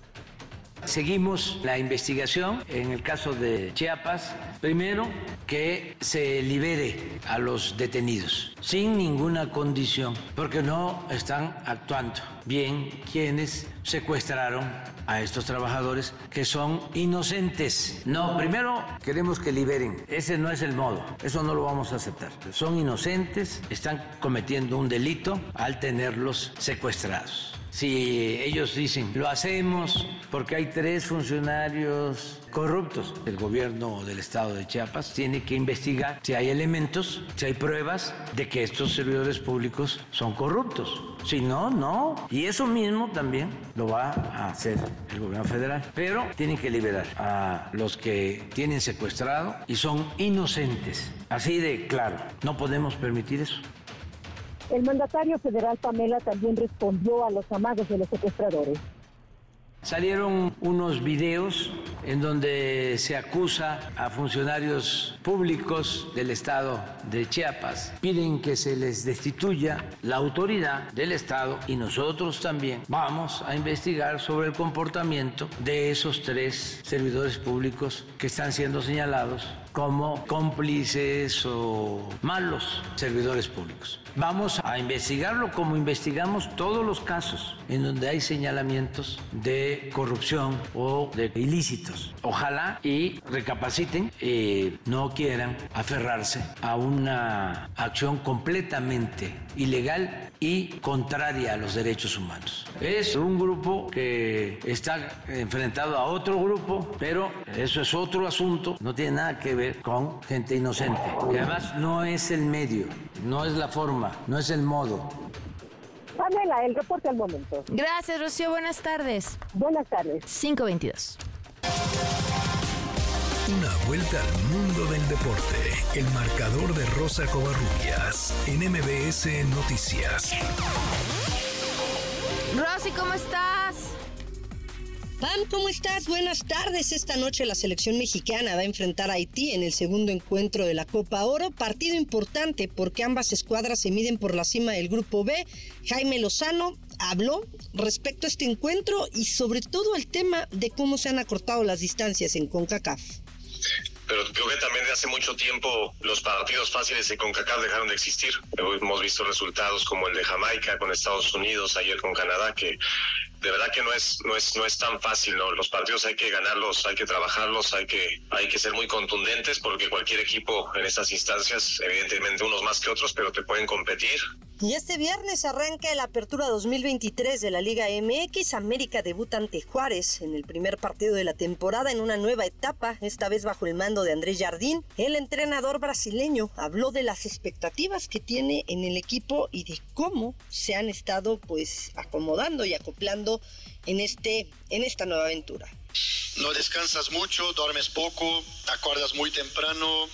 Seguimos la investigación en el caso de Chiapas. Primero, que se libere a los detenidos sin ninguna condición, porque no están actuando bien quienes secuestraron a estos trabajadores que son inocentes. No, primero queremos que liberen. Ese no es el modo. Eso no lo vamos a aceptar. Son inocentes, están cometiendo un delito al tenerlos secuestrados si ellos dicen, lo hacemos porque hay tres funcionarios corruptos. El gobierno del estado de Chiapas tiene que investigar si hay elementos, si hay pruebas de que estos servidores públicos son corruptos. Si no, no. Y eso mismo también lo va a hacer el gobierno federal. Pero tienen que liberar a los que tienen secuestrado y son inocentes. Así de claro, no podemos permitir eso. El mandatario federal Pamela también respondió a los amados de los secuestradores. Salieron unos videos en donde se acusa a funcionarios públicos del estado de Chiapas. Piden que se les destituya la autoridad del estado y nosotros también vamos a investigar sobre el comportamiento de esos tres servidores públicos que están siendo señalados como cómplices o malos servidores públicos. Vamos a investigarlo como investigamos todos los casos en donde hay señalamientos de corrupción o de ilícitos. Ojalá y recapaciten y no quieran aferrarse a una acción completamente ilegal y contraria a los derechos humanos. Es un grupo que está enfrentado a otro grupo, pero eso es otro asunto, no tiene nada que ver con gente inocente. Y además no es el medio, no es la forma, no es el modo. Pamela, el reporte al momento. Gracias, Rocío. Buenas tardes. Buenas tardes. 522. Una vuelta al mundo del deporte. El marcador de Rosa Covarrubias en MBS Noticias. Rosy, ¿cómo estás? Pam, ¿cómo estás? Buenas tardes. Esta noche la selección mexicana va a enfrentar a Haití en el segundo encuentro de la Copa Oro. Partido importante porque ambas escuadras se miden por la cima del Grupo B. Jaime Lozano habló respecto a este encuentro y sobre todo el tema de cómo se han acortado las distancias en CONCACAF pero creo que también de hace mucho tiempo los partidos fáciles de CONCACAF dejaron de existir. Hemos visto resultados como el de Jamaica con Estados Unidos, ayer con Canadá, que de verdad que no es no es no es tan fácil los partidos hay que ganarlos hay que trabajarlos hay que hay que ser muy contundentes porque cualquier equipo en estas instancias evidentemente unos más que otros pero te pueden competir y este viernes arranca la apertura 2023 de la Liga MX. América debuta ante Juárez en el primer partido de la temporada en una nueva etapa, esta vez bajo el mando de Andrés Jardín. El entrenador brasileño habló de las expectativas que tiene en el equipo y de cómo se han estado pues acomodando y acoplando en este en esta nueva aventura. No descansas mucho, duermes poco, acuerdas muy temprano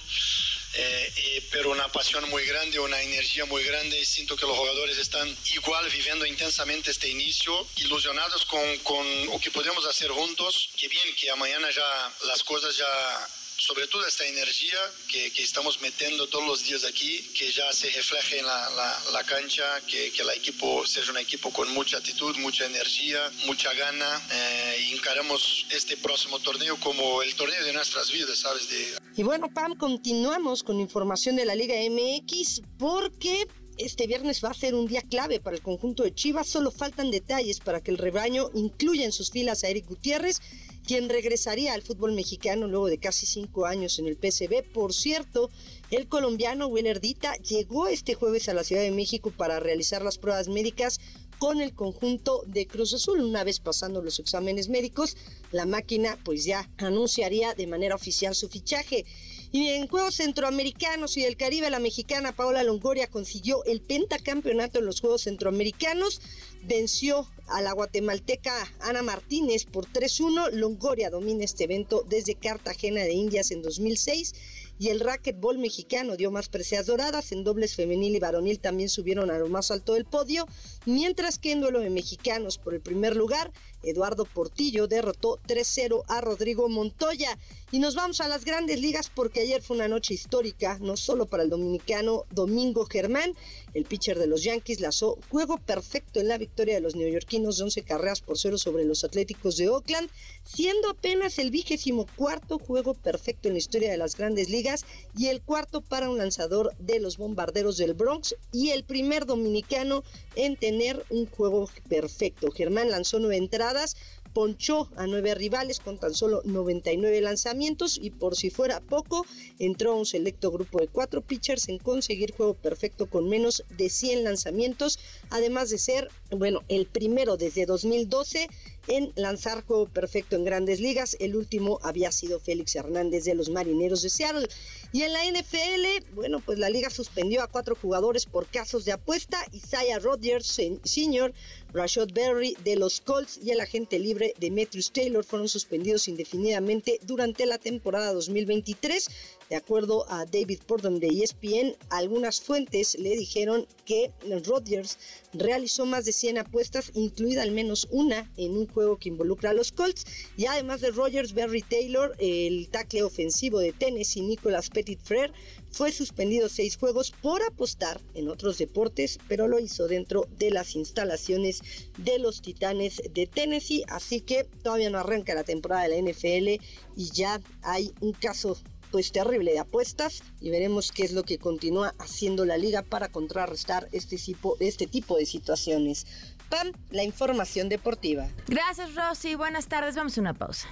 eh, pero una pasión muy grande, una energía muy grande. Siento que los jugadores están igual viviendo intensamente este inicio, ilusionados con, con lo que podemos hacer juntos, que bien, que mañana ya las cosas ya sobre todo esta energía que, que, estamos metiendo todos los días aquí, que ya se refleje en la, la, cancha, que, que, el equipo sea un equipo con mucha actitud, mucha energía, mucha gana, eh, y encaramos este próximo torneo como el torneo de nuestras vidas, ¿sabes? De... Y bueno, Pam, continuamos con información de la Liga MX porque este viernes va a ser un día clave para el conjunto de Chivas. Solo faltan detalles para que el rebaño incluya en sus filas a Eric Gutiérrez quien regresaría al fútbol mexicano luego de casi cinco años en el PCB. Por cierto, el colombiano Willer Dita llegó este jueves a la Ciudad de México para realizar las pruebas médicas con el conjunto de Cruz Azul. Una vez pasando los exámenes médicos, la máquina pues ya anunciaría de manera oficial su fichaje. Y en Juegos Centroamericanos y del Caribe, la mexicana Paola Longoria consiguió el pentacampeonato en los Juegos Centroamericanos. Venció a la guatemalteca Ana Martínez por 3-1. Longoria domina este evento desde Cartagena de Indias en 2006 y el racquetball mexicano dio más preseas doradas. En dobles femenil y varonil también subieron a lo más alto del podio, mientras que en duelo de mexicanos por el primer lugar, Eduardo Portillo derrotó 3-0 a Rodrigo Montoya. Y nos vamos a las grandes ligas porque ayer fue una noche histórica, no solo para el dominicano Domingo Germán, el pitcher de los Yankees lanzó juego perfecto en la victoria de los neoyorquinos de 11 carreras por cero sobre los Atléticos de Oakland, siendo apenas el vigésimo cuarto juego perfecto en la historia de las grandes ligas y el cuarto para un lanzador de los bombarderos del Bronx y el primer dominicano en tener un juego perfecto. Germán lanzó nueve entradas, ponchó a nueve rivales con tan solo 99 lanzamientos y por si fuera poco, entró a un selecto grupo de cuatro pitchers en conseguir juego perfecto con menos de 100 lanzamientos, además de ser, bueno, el primero desde 2012 en lanzar juego perfecto en grandes ligas. El último había sido Félix Hernández de los Marineros de Seattle. Y en la NFL, bueno, pues la liga suspendió a cuatro jugadores por casos de apuesta. Isaiah Rodgers Sr., Rashad Berry de los Colts y el agente libre Demetrius Taylor fueron suspendidos indefinidamente durante la temporada 2023. De acuerdo a David Portman de ESPN, algunas fuentes le dijeron que Rodgers realizó más de 100 apuestas, incluida al menos una en un juego que involucra a los Colts. Y además de Rodgers, Berry Taylor, el tackle ofensivo de Tennessee, Nicolas Petit Frere, fue suspendido seis juegos por apostar en otros deportes, pero lo hizo dentro de las instalaciones de los Titanes de Tennessee. Así que todavía no arranca la temporada de la NFL y ya hay un caso pues terrible de apuestas y veremos qué es lo que continúa haciendo la liga para contrarrestar este tipo, este tipo de situaciones. Pam, la información deportiva. Gracias Rosy, buenas tardes, vamos a una pausa.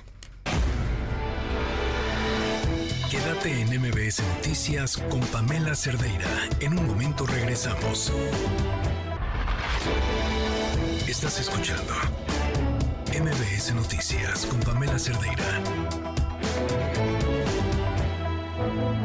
Quédate en MBS Noticias con Pamela Cerdeira. En un momento regresamos. Estás escuchando MBS Noticias con Pamela Cerdeira. Este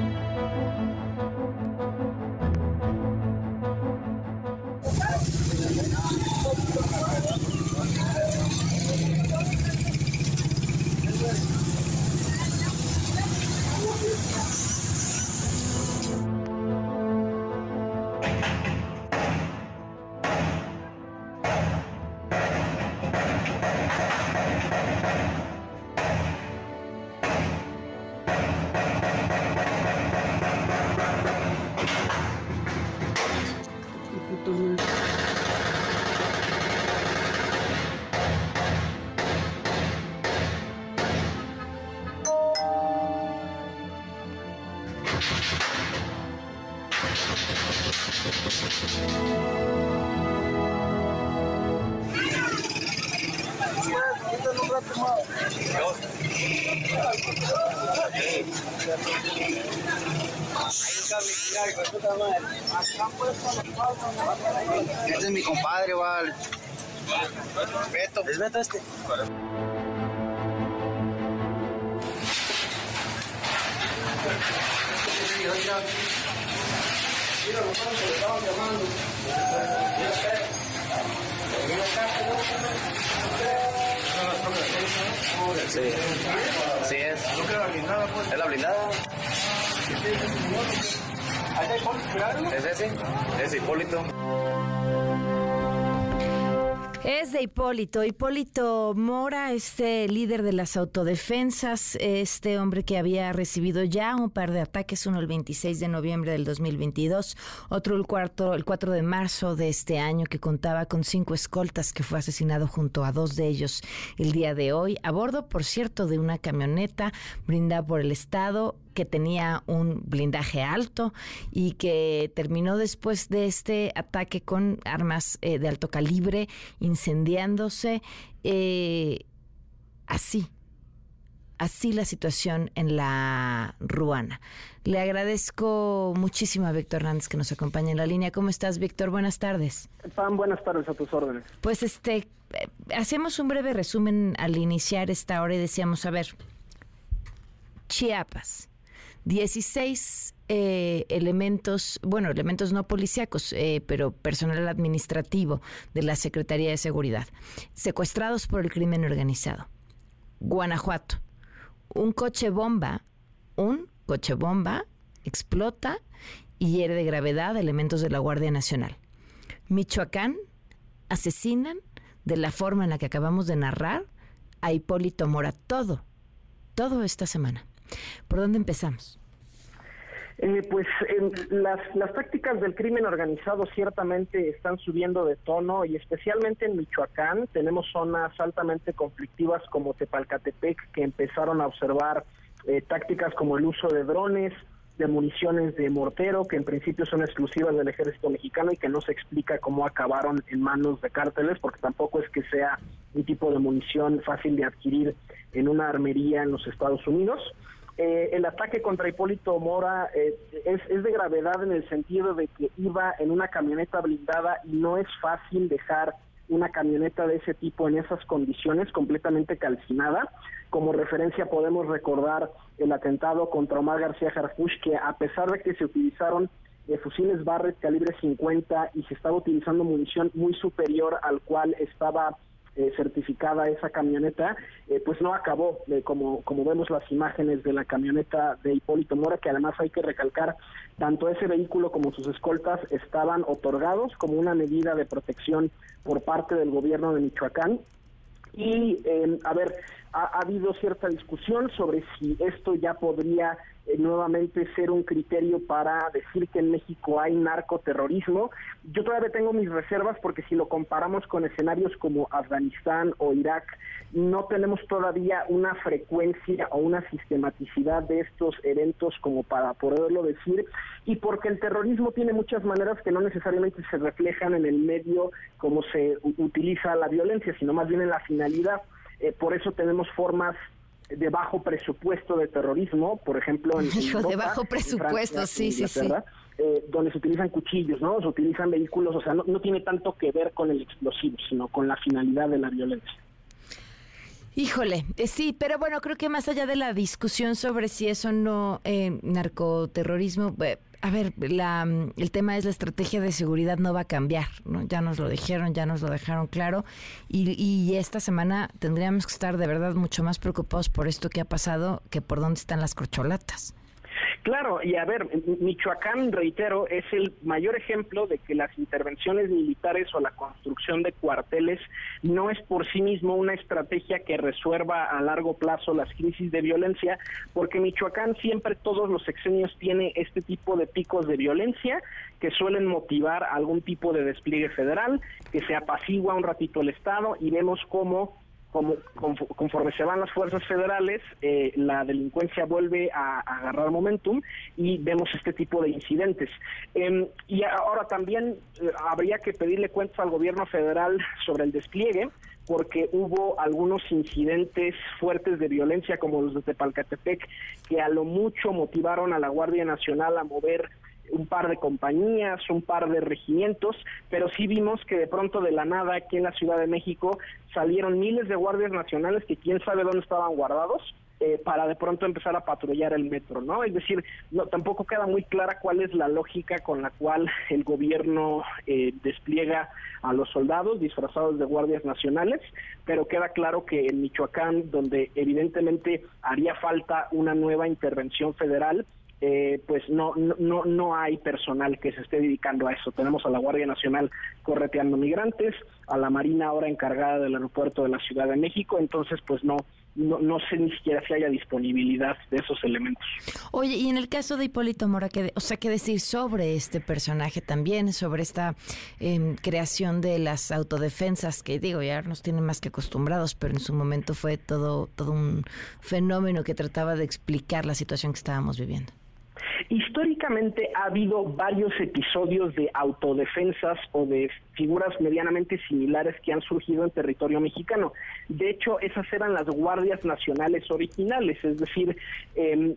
Hipólito. Hipólito Mora, este líder de las autodefensas, este hombre que había recibido ya un par de ataques, uno el 26 de noviembre del 2022, otro el, cuarto, el 4 de marzo de este año, que contaba con cinco escoltas, que fue asesinado junto a dos de ellos el día de hoy, a bordo, por cierto, de una camioneta brindada por el Estado que tenía un blindaje alto y que terminó después de este ataque con armas eh, de alto calibre incendiándose. Eh, así, así la situación en la Ruana. Le agradezco muchísimo a Víctor Hernández que nos acompaña en la línea. ¿Cómo estás, Víctor? Buenas tardes. Pam, buenas tardes a tus órdenes. Pues este, eh, hacemos un breve resumen al iniciar esta hora y decíamos, a ver, Chiapas, 16 eh, elementos, bueno, elementos no policíacos, eh, pero personal administrativo de la Secretaría de Seguridad, secuestrados por el crimen organizado. Guanajuato, un coche bomba, un coche bomba explota y hiere de gravedad elementos de la Guardia Nacional. Michoacán, asesinan de la forma en la que acabamos de narrar a Hipólito Mora. Todo, todo esta semana. ¿Por dónde empezamos? Eh, pues las, las tácticas del crimen organizado ciertamente están subiendo de tono y especialmente en Michoacán tenemos zonas altamente conflictivas como Tepalcatepec que empezaron a observar eh, tácticas como el uso de drones, de municiones de mortero que en principio son exclusivas del ejército mexicano y que no se explica cómo acabaron en manos de cárteles porque tampoco es que sea un tipo de munición fácil de adquirir en una armería en los Estados Unidos. Eh, el ataque contra Hipólito Mora eh, es, de gravedad en el sentido de que iba en una camioneta blindada y no es fácil dejar una camioneta de ese tipo en esas condiciones completamente calcinada. Como referencia podemos recordar el atentado contra Omar García Harfuch, que a pesar de que se utilizaron eh, fusiles Barrett calibre 50 y se estaba utilizando munición muy superior al cual estaba eh, certificada esa camioneta, eh, pues no acabó, como, como vemos las imágenes de la camioneta de Hipólito Mora, que además hay que recalcar, tanto ese vehículo como sus escoltas estaban otorgados como una medida de protección por parte del gobierno de Michoacán. Y, eh, a ver, ha, habido cierta discusión sobre si esto ya podría eh, nuevamente ser un criterio para decir que en México hay narcoterrorismo. Yo todavía tengo mis reservas porque si lo comparamos con escenarios como Afganistán o Irak, no tenemos todavía una frecuencia o una sistematicidad de estos eventos como para poderlo decir y porque el terrorismo tiene muchas maneras que no necesariamente se reflejan en el medio como se utiliza la violencia, sino más bien en la finalidad. Eh, por eso tenemos formas de bajo presupuesto de terrorismo, por ejemplo, en, Hijo, de bajo presupuesto, sí, sí, sí. Eh, donde se utilizan cuchillos, ¿no? Se utilizan vehículos, o sea, no, no tiene tanto que ver con el explosivo, sino con la finalidad de la violencia. Híjole, eh, sí, pero bueno, creo que más allá de la discusión sobre si eso no eh, narcoterrorismo, eh, a ver, la, el tema es la estrategia de seguridad no va a cambiar, ¿no? Ya nos lo dijeron, ya nos lo dejaron claro y, y esta semana tendríamos que estar de verdad mucho más preocupados por esto que ha pasado que por dónde están las corcholatas. Claro, y a ver, Michoacán, reitero, es el mayor ejemplo de que las intervenciones militares o la construcción de cuarteles no es por sí mismo una estrategia que resuelva a largo plazo las crisis de violencia, porque Michoacán siempre todos los sexenios tiene este tipo de picos de violencia que suelen motivar algún tipo de despliegue federal, que se apacigua un ratito el Estado y vemos cómo como, conforme se van las fuerzas federales, eh, la delincuencia vuelve a, agarrar momentum y vemos este tipo de incidentes. Em, y ahora también eh, habría que pedirle cuentas al gobierno federal sobre el despliegue, porque hubo algunos incidentes fuertes de violencia como los de Tepalcatepec, que a lo mucho motivaron a la Guardia Nacional a mover un par de compañías, un par de regimientos, pero sí vimos que de pronto de la nada aquí en la Ciudad de México salieron miles de guardias nacionales que quién sabe dónde estaban guardados eh, para de pronto empezar a patrullar el metro, ¿no? Es decir, no, tampoco queda muy clara cuál es la lógica con la cual el gobierno eh, despliega a los soldados disfrazados de guardias nacionales, pero queda claro que en Michoacán, donde evidentemente haría falta una nueva intervención federal, eh, pues no, no, no hay personal que se esté dedicando a eso. Tenemos a la Guardia Nacional correteando migrantes, a la Marina ahora encargada del aeropuerto de la Ciudad de México, entonces pues no, no, no sé ni siquiera si haya disponibilidad de esos elementos. Oye, y en el caso de Hipólito Mora, ¿qué, o sea, ¿qué decir sobre este personaje también, sobre esta em, creación de las autodefensas, que digo, ya nos tienen más que acostumbrados, pero en su momento fue todo, todo un fenómeno que trataba de explicar la situación que estábamos viviendo? Históricamente ha habido varios episodios de autodefensas o de figuras medianamente similares que han surgido en territorio mexicano. De hecho, esas eran las guardias nacionales originales, es decir, eh,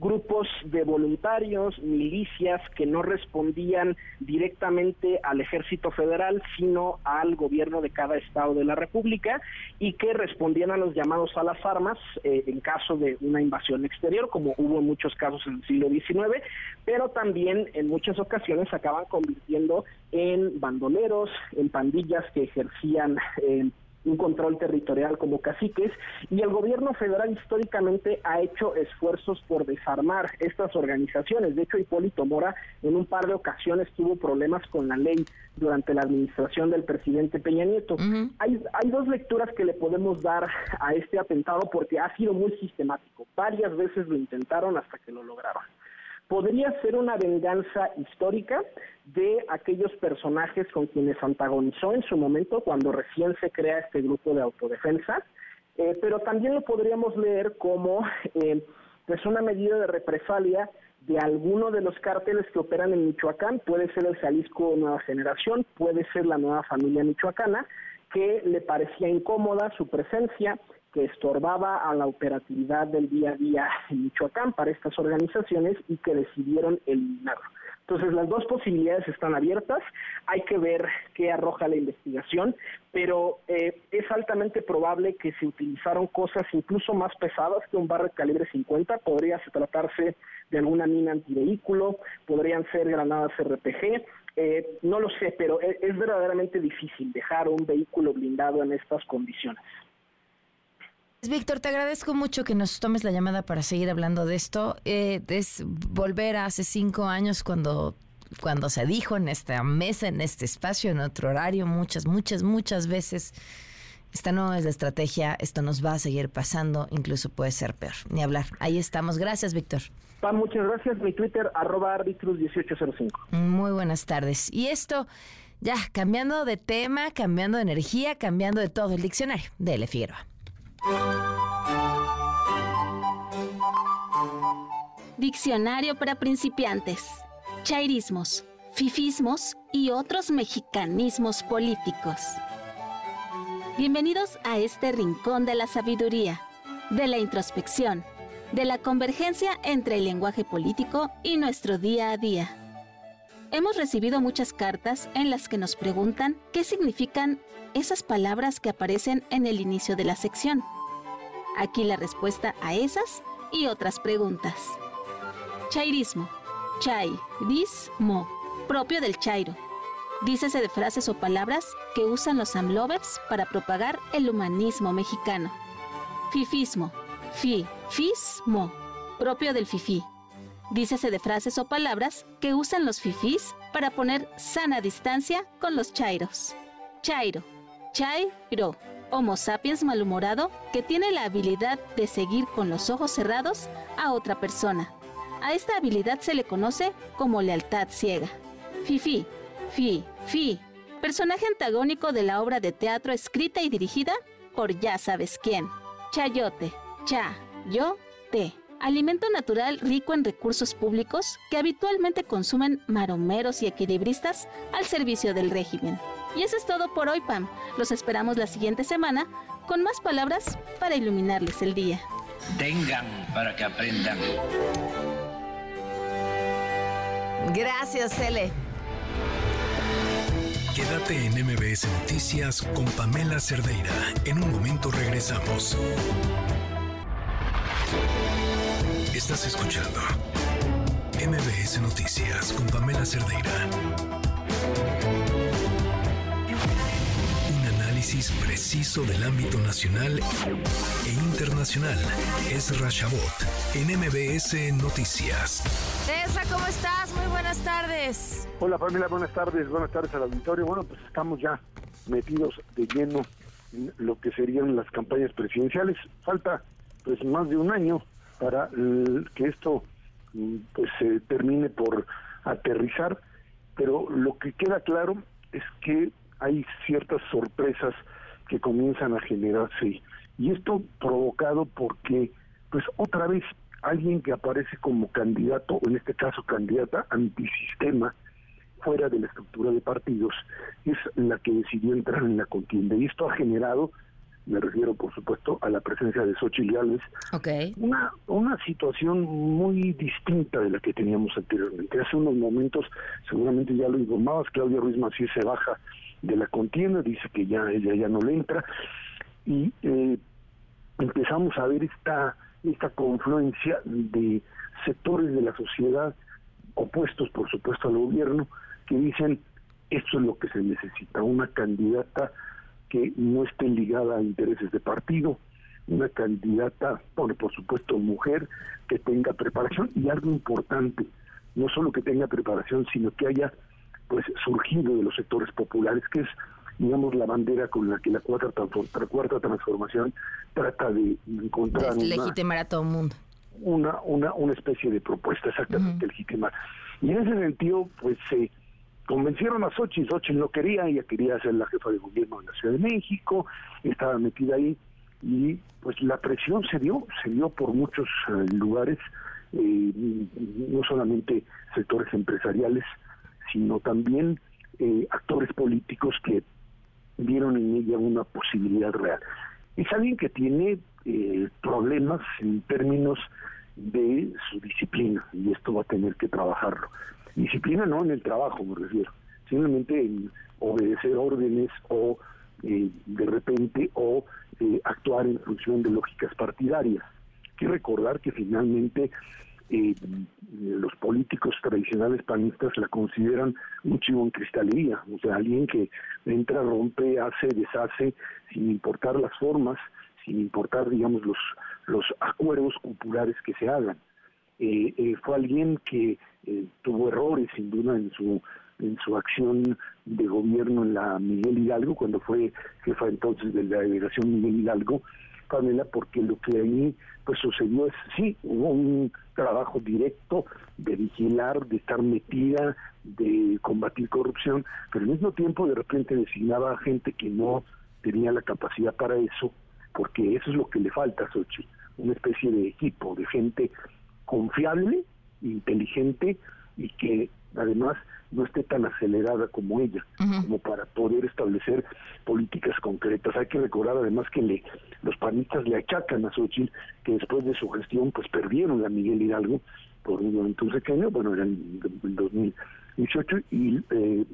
grupos de voluntarios, milicias que no respondían directamente al ejército federal, sino al gobierno de cada estado de la República y que respondían a los llamados a las armas eh, en caso de una invasión exterior, como hubo en muchos casos en el siglo XIX, pero también en muchas ocasiones acaban convirtiendo en bandoleros, en pandillas que ejercían eh, un control territorial como caciques y el gobierno federal históricamente ha hecho esfuerzos por desarmar estas organizaciones. De hecho, Hipólito Mora en un par de ocasiones tuvo problemas con la ley durante la administración del presidente Peña Nieto. hay, hay dos lecturas que le podemos dar a este atentado porque ha sido muy sistemático. Varias veces lo intentaron hasta que lo lograron podría ser una venganza histórica de aquellos personajes con quienes antagonizó en su momento cuando recién se crea este grupo de autodefensa, eh, pero también lo podríamos leer como eh, pues una medida de represalia de alguno de los cárteles que operan en Michoacán, puede ser el Jalisco Nueva Generación, puede ser la nueva familia michoacana, que le parecía incómoda su presencia, que estorbaba a la operatividad del día a día en Michoacán para estas organizaciones y que decidieron eliminarlo. Entonces las dos posibilidades están abiertas, hay que ver qué arroja la investigación, pero eh, es altamente probable que se utilizaron cosas incluso más pesadas que un barrio de calibre 50, podría tratarse de alguna mina antivehículo, podrían ser granadas RPG, eh, no lo sé, pero es, es verdaderamente difícil dejar un vehículo blindado en estas condiciones. Víctor, te agradezco mucho que nos tomes la llamada para seguir hablando de esto. Eh, es volver a hace cinco años cuando, cuando se dijo en esta mesa, en este espacio, en otro horario, muchas, muchas, muchas veces Esta no es la estrategia, esto nos va a seguir pasando, incluso puede ser peor. Ni hablar. Ahí estamos. Gracias, Víctor. Pa, muchas gracias. Mi Twitter, arroba arbitrus 1805. Muy buenas tardes. Y esto, ya, cambiando de tema, cambiando de energía, cambiando de todo. El diccionario de L. Figueroa. Diccionario para principiantes. Chairismos, fifismos y otros mexicanismos políticos. Bienvenidos a este rincón de la sabiduría, de la introspección, de la convergencia entre el lenguaje político y nuestro día a día. Hemos recibido muchas cartas en las que nos preguntan qué significan esas palabras que aparecen en el inicio de la sección. Aquí la respuesta a esas y otras preguntas. Chairismo. Chairismo. Propio del chairo Dícese de frases o palabras que usan los amlovers para propagar el humanismo mexicano. Fifismo. Fifismo. Propio del fifí. Dícese de frases o palabras que usan los fifís para poner sana distancia con los chairos. Chairo. Chairo. Homo sapiens malhumorado que tiene la habilidad de seguir con los ojos cerrados a otra persona. A esta habilidad se le conoce como lealtad ciega. Fifi, Fi, Fi, personaje antagónico de la obra de teatro escrita y dirigida por ya sabes quién. Chayote, cha, yo, te. Alimento natural rico en recursos públicos que habitualmente consumen maromeros y equilibristas al servicio del régimen. Y eso es todo por hoy, Pam. Los esperamos la siguiente semana con más palabras para iluminarles el día. Tengan para que aprendan. Gracias, Cele. Quédate en MBS Noticias con Pamela Cerdeira. En un momento regresamos. Estás escuchando MBS Noticias con Pamela Cerdeira. Un análisis preciso del ámbito nacional e internacional. Es Rashabot en MBS Noticias. Ezra, ¿cómo estás? Muy buenas tardes. Hola familia, buenas tardes, buenas tardes al auditorio. Bueno, pues estamos ya metidos de lleno en lo que serían las campañas presidenciales. Falta pues más de un año para que esto mm, pues se termine por aterrizar, pero lo que queda claro es que hay ciertas sorpresas que comienzan a generarse y esto provocado porque pues otra vez alguien que aparece como candidato, o en este caso candidata antisistema, fuera de la estructura de partidos, es la que decidió entrar en la contienda. Y esto ha generado, me refiero por supuesto a la presencia de Xochitl Gálvez, una, una situación muy distinta de la que teníamos anteriormente. Hace unos momentos, seguramente ya lo informabas, Claudia Ruiz Macías se baja de la contienda, dice que ya ella ya no le entra, y eh, empezamos a ver esta esta confluencia de sectores de la sociedad opuestos, por supuesto, al gobierno, que dicen esto es lo que se necesita, una candidata que no esté ligada a intereses de partido, una candidata, bueno, por supuesto, mujer, que tenga preparación y algo importante, no solo que tenga preparación, sino que haya pues surgido de los sectores populares, que es digamos, la bandera con la que la cuarta, la cuarta transformación trata de encontrar... legitimar a todo el mundo. Una, una, una especie de propuesta exactamente legitimar. Y en ese sentido, pues se convencieron a Xochitl, Xochitl no quería, ella quería ser la jefa de gobierno de la Ciudad de México, estaba metida ahí, y pues la presión se dio, se dio por muchos eh, lugares, eh, no solamente sectores empresariales, sino también eh, actores políticos que vieron en ella una posibilidad real. Es alguien que tiene problemas en términos de su disciplina y esto va a tener que trabajarlo. Disciplina no en el trabajo, me refiero, simplemente en obedecer órdenes o eh, de repente o eh, actuar en función de lógicas partidarias. Hay que recordar que finalmente eh, los políticos tradicionales panistas la consideran un chivo en cristalería, o sea, alguien que entra, rompe, hace, deshace, sin importar las formas, sin importar, digamos, los, los acuerdos populares que se hagan. Eh, eh, fue alguien que tuvo errores, sin duda, en su en su acción de gobierno en la Miguel Hidalgo, cuando fue jefa entonces de la delegación Miguel Hidalgo, Pamela, porque lo que ahí pues sucedió es, sí, hubo un trabajo directo de vigilar, de estar metida, de combatir corrupción, pero al mismo tiempo de repente designaba a gente que no tenía la capacidad para eso, porque eso es lo que le falta a Xochitl, una especie de equipo, de gente confiable, inteligente y que además no esté tan acelerada como ella, como para poder establecer políticas concretas. Hay que recordar además que le, los panistas le achacan a Xochitl que después de su gestión pues perdieron a Miguel Hidalgo por un momento un bueno, era en, 2018 y eh,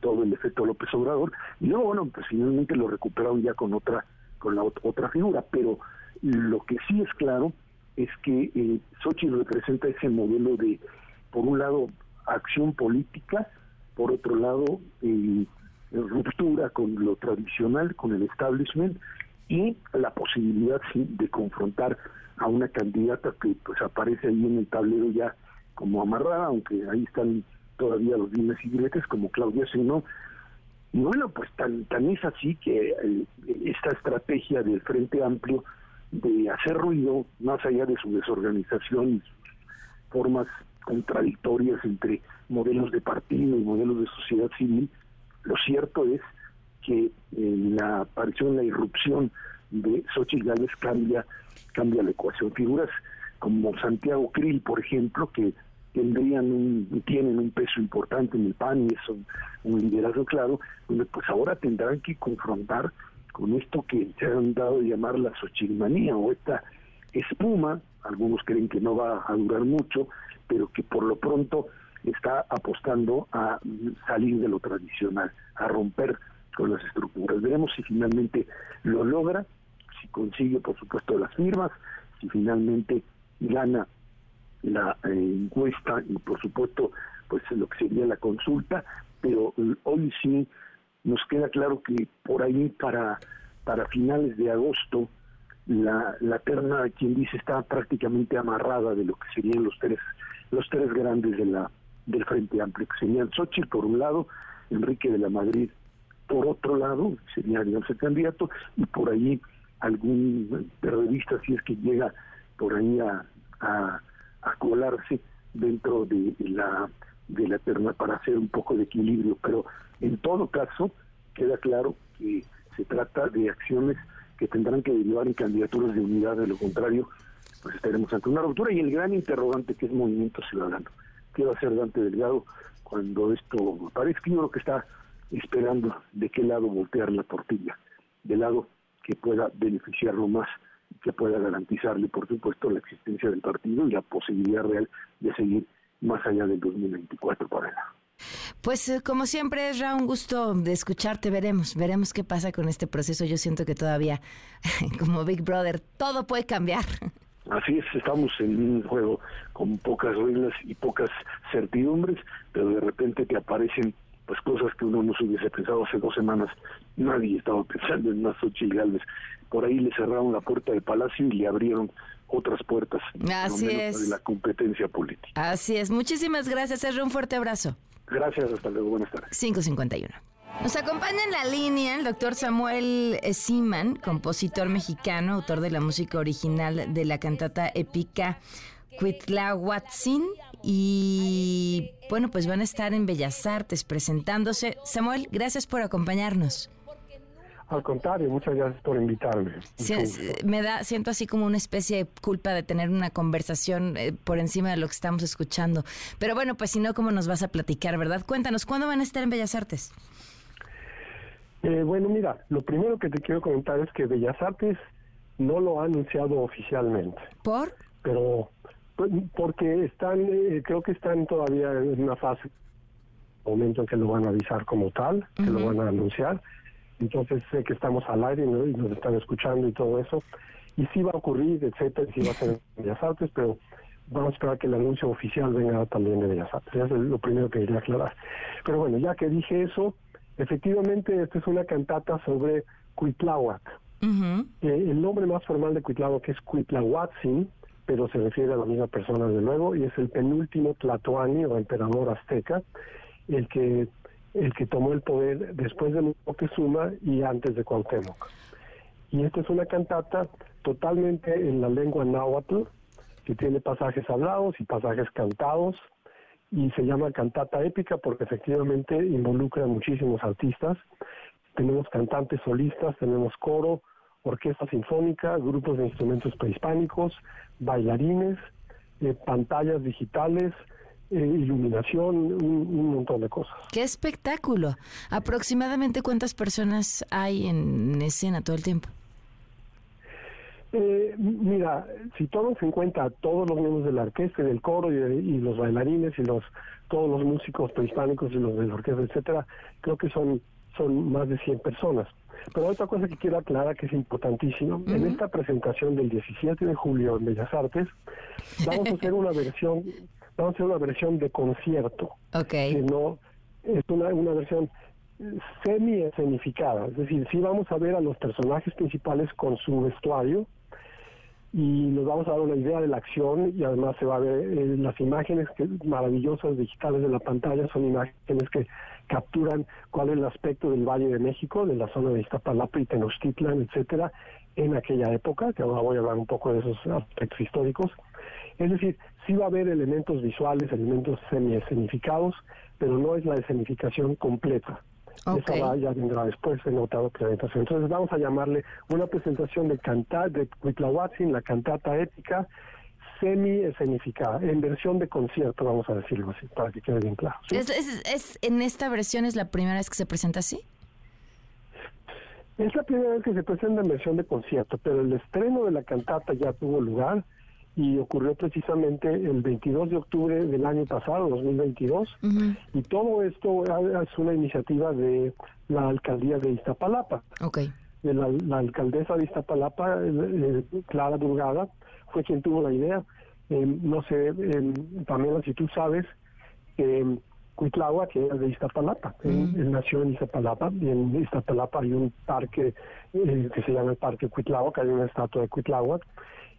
todo el efecto López Obrador, y luego, bueno, pues finalmente lo recuperaron ya con otra con la otra figura, pero lo que sí es claro es que eh, Xochitl representa ese modelo de, por un lado, acción política, por otro lado, eh, ruptura con lo tradicional, con el establishment y la posibilidad de confrontar a una candidata que pues aparece ahí en el tablero ya como amarrada, aunque ahí están todavía los dimes y diretes como Claudia Sino. Y bueno, pues tan, tan es así que eh, esta estrategia del Frente Amplio de hacer ruido, más allá de su desorganización y sus formas contradictorias entre modelos de partido y modelos de sociedad civil, lo cierto es que en la aparición, la irrupción de Xochitl cambia, cambia la ecuación. Figuras como Santiago Krill, por ejemplo, que tendrían un, tienen un peso importante en el PAN y son un liderazgo claro, pues ahora tendrán que confrontar con esto que se han dado a llamar la Xochitl-manía o esta espuma, algunos creen que no va a durar mucho, pero que por lo pronto está apostando a salir de lo tradicional, a romper con las estructuras. Veremos si finalmente lo logra, si consigue, por supuesto, las firmas, si finalmente gana la eh, encuesta y, por supuesto, pues lo que sería la consulta, pero eh, hoy sí nos queda claro que por ahí para para finales de agosto la, la terna, quien dice, está prácticamente amarrada de lo que serían los tres los tres grandes de la del Frente Amplio, que serían Xochitl por un lado, Enrique de la Madrid por otro lado, sería digamos el candidato, y por ahí algún periodista, si es que llega por ahí a, a, colarse dentro de la de la terna para hacer un poco de equilibrio, pero en todo caso queda claro que se trata de acciones que tendrán que derivar en candidaturas de unidad, de lo contrario, pues estaremos ante una ruptura y el gran interrogante que es Movimiento Ciudadano. ¿Qué va a hacer Dante Delgado cuando esto parezca? Yo lo que está esperando de qué lado voltear la tortilla, del lado que pueda beneficiarlo más y que pueda garantizarle, por supuesto, la existencia del partido y la posibilidad real de seguir más allá del 2024 para él. Pues eh, como siempre, es un gusto de escucharte. Veremos, veremos qué pasa con este proceso. Yo siento que todavía, como Big Brother, todo puede cambiar. Así es, estamos en un juego con pocas reglas y pocas certidumbres, pero de repente te aparecen pues cosas que uno no se hubiese pensado hace dos semanas. Nadie estaba pensando en más Xochitl Galvez. Por ahí le cerraron la puerta del palacio y le abrieron otras puertas. Así es. De la competencia política. Así es. Muchísimas gracias, Ezra. Un fuerte abrazo. Gracias, hasta luego, buenas tardes. 551. Nos acompaña en la línea el doctor Samuel Siman, compositor mexicano, autor de la música original de la cantata épica Cuitlahuatzin. Y bueno, pues van a estar en Bellas Artes presentándose. Samuel, gracias por acompañarnos. Al contrario, muchas gracias por invitarme. me da, siento así como una especie de culpa de tener una conversación eh, por encima de lo que estamos escuchando. Pero bueno, pues si no, ¿cómo nos vas a platicar, verdad? Cuéntanos, ¿cuándo van a estar en Bellas Artes? Eh, bueno, mira, lo primero que te quiero comentar es que Bellas Artes no lo ha anunciado oficialmente. ¿Por? Pero pues, porque están, eh, creo que están todavía en una fase, momento en que lo van a avisar como tal, que lo van a anunciar entonces sé que estamos al aire y nos están escuchando y todo eso. Y sí va a ocurrir, etcétera, y sí va a ser en Bellas Artes, pero vamos a esperar que el anuncio oficial venga también de Bellas Artes. Eso es lo primero que quería aclarar. Pero bueno, ya que dije eso, efectivamente esta es una cantata sobre Cuitláhuac. el nombre más formal de Cuitláhuac es Cuitlahuatzin, pero se refiere a la misma persona, desde luego, y es el penúltimo Tlatoani o emperador azteca, el que el que tomó el poder después de Moctezuma y antes de Cuauhtémoc. Y esta es una cantata totalmente en la lengua náhuatl, que tiene pasajes hablados y pasajes cantados, y se llama cantata épica porque efectivamente involucra a muchísimos artistas. Tenemos cantantes solistas, tenemos coro, orquesta sinfónica, grupos de instrumentos prehispánicos, bailarines, eh, pantallas digitales, eh, iluminación, un, montón de cosas. ¡Qué espectáculo! ¿Aproximadamente cuántas personas hay en escena todo el tiempo? Eh, mira, si tomas en cuenta a todos los miembros de la orquesta, del coro y, los bailarines y los todos los músicos prehispánicos y los de la orquesta, etcétera, creo que son son más de 100 personas. Pero otra cosa que quiero aclarar que es importantísimo, en esta presentación del 17 de julio en Bellas Artes, vamos a hacer una versión vamos a hacer una versión de concierto. Que no es una, una versión semi escenificada, es decir, sí vamos a ver a los personajes principales con su vestuario y nos vamos a dar una idea de la acción y además se va a ver eh, las imágenes que, maravillosas digitales de la pantalla son imágenes que capturan cuál es el aspecto del Valle de México, de la zona de Iztapalapa y Tenochtitlan, etcétera, en aquella época, que ahora voy a hablar un poco de esos aspectos históricos. Es decir, sí va a haber elementos visuales, elementos semi-escenificados, pero no es la escenificación completa. Okay. Esa ya vendrá después en otra presentación. Entonces vamos a llamarle una presentación de cantar de Huitlahuatzin, la cantata épica, semi-escenificada, en versión de concierto, vamos a decirlo así, para que quede bien claro. ¿Es, es, en esta versión es la primera vez que se presenta así? Es la primera vez que se presenta en versión de concierto, pero el estreno de la cantata ya tuvo lugar y ocurrió precisamente el 22 de octubre del año pasado, 2022, y todo esto es una iniciativa de la alcaldía de Iztapalapa. Okay. De la, alcaldesa de Iztapalapa, eh, eh, Clara Durgada, fue quien tuvo la idea. Eh, no sé, Pamela, si tú sabes, eh, Cuitlagua, que es de Iztapalapa, él, nació en Iztapalapa, y en Iztapalapa hay un parque que se llama el Parque Cuitlagua, que hay una estatua de Cuitlagua,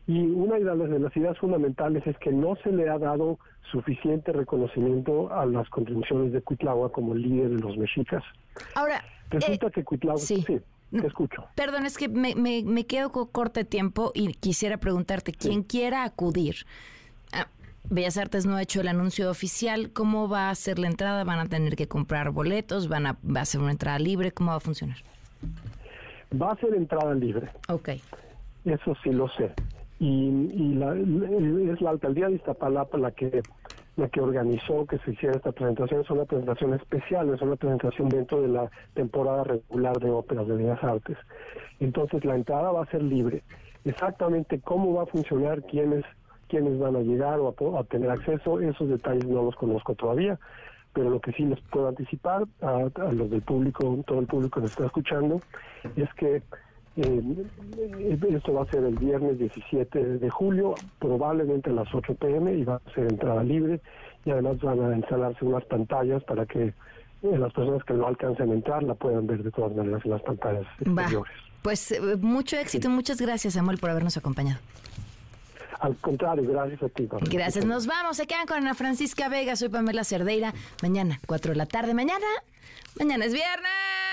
y una de las, ideas fundamentales es que no se le ha dado suficiente reconocimiento a las contribuciones de Cuitlagua como líder de los mexicas. Ahora, resulta eh, que Cuitlagua, sí. te escucho. Perdón, es que me, me, quedo con corto tiempo y quisiera preguntarte, ¿quién quiera acudir? Bellas Artes no ha hecho el anuncio oficial. ¿Cómo va a ser la entrada? ¿Van a tener que comprar boletos? ¿Van a, ¿Va a ser una entrada libre? ¿Cómo va a funcionar? Va a ser entrada libre. Ok. Eso sí lo sé y, la, es la alcaldía de Iztapalapa la que la que organizó que se hiciera esta presentación es una presentación especial, es una presentación dentro de la temporada regular de óperas de Bellas Artes. Entonces la entrada va a ser libre. Exactamente cómo va a funcionar, quiénes quiénes van a llegar o a, tener acceso, esos detalles no los conozco todavía, pero lo que sí les puedo anticipar a, a los del público, todo el público que nos está escuchando, es que eh, esto va a ser el viernes 17 de julio, probablemente a las 8 pm y va a ser entrada libre y además van a instalarse unas pantallas para que eh, las personas que no alcancen a entrar la puedan ver de todas maneras en las pantallas exteriores. Pues eh, mucho éxito, muchas gracias Samuel por habernos acompañado. Al contrario, gracias a ti. Gracias, nos vamos, se quedan con Ana Francisca Vega, soy Pamela Cerdeira, mañana 4 de la tarde, mañana, mañana es viernes.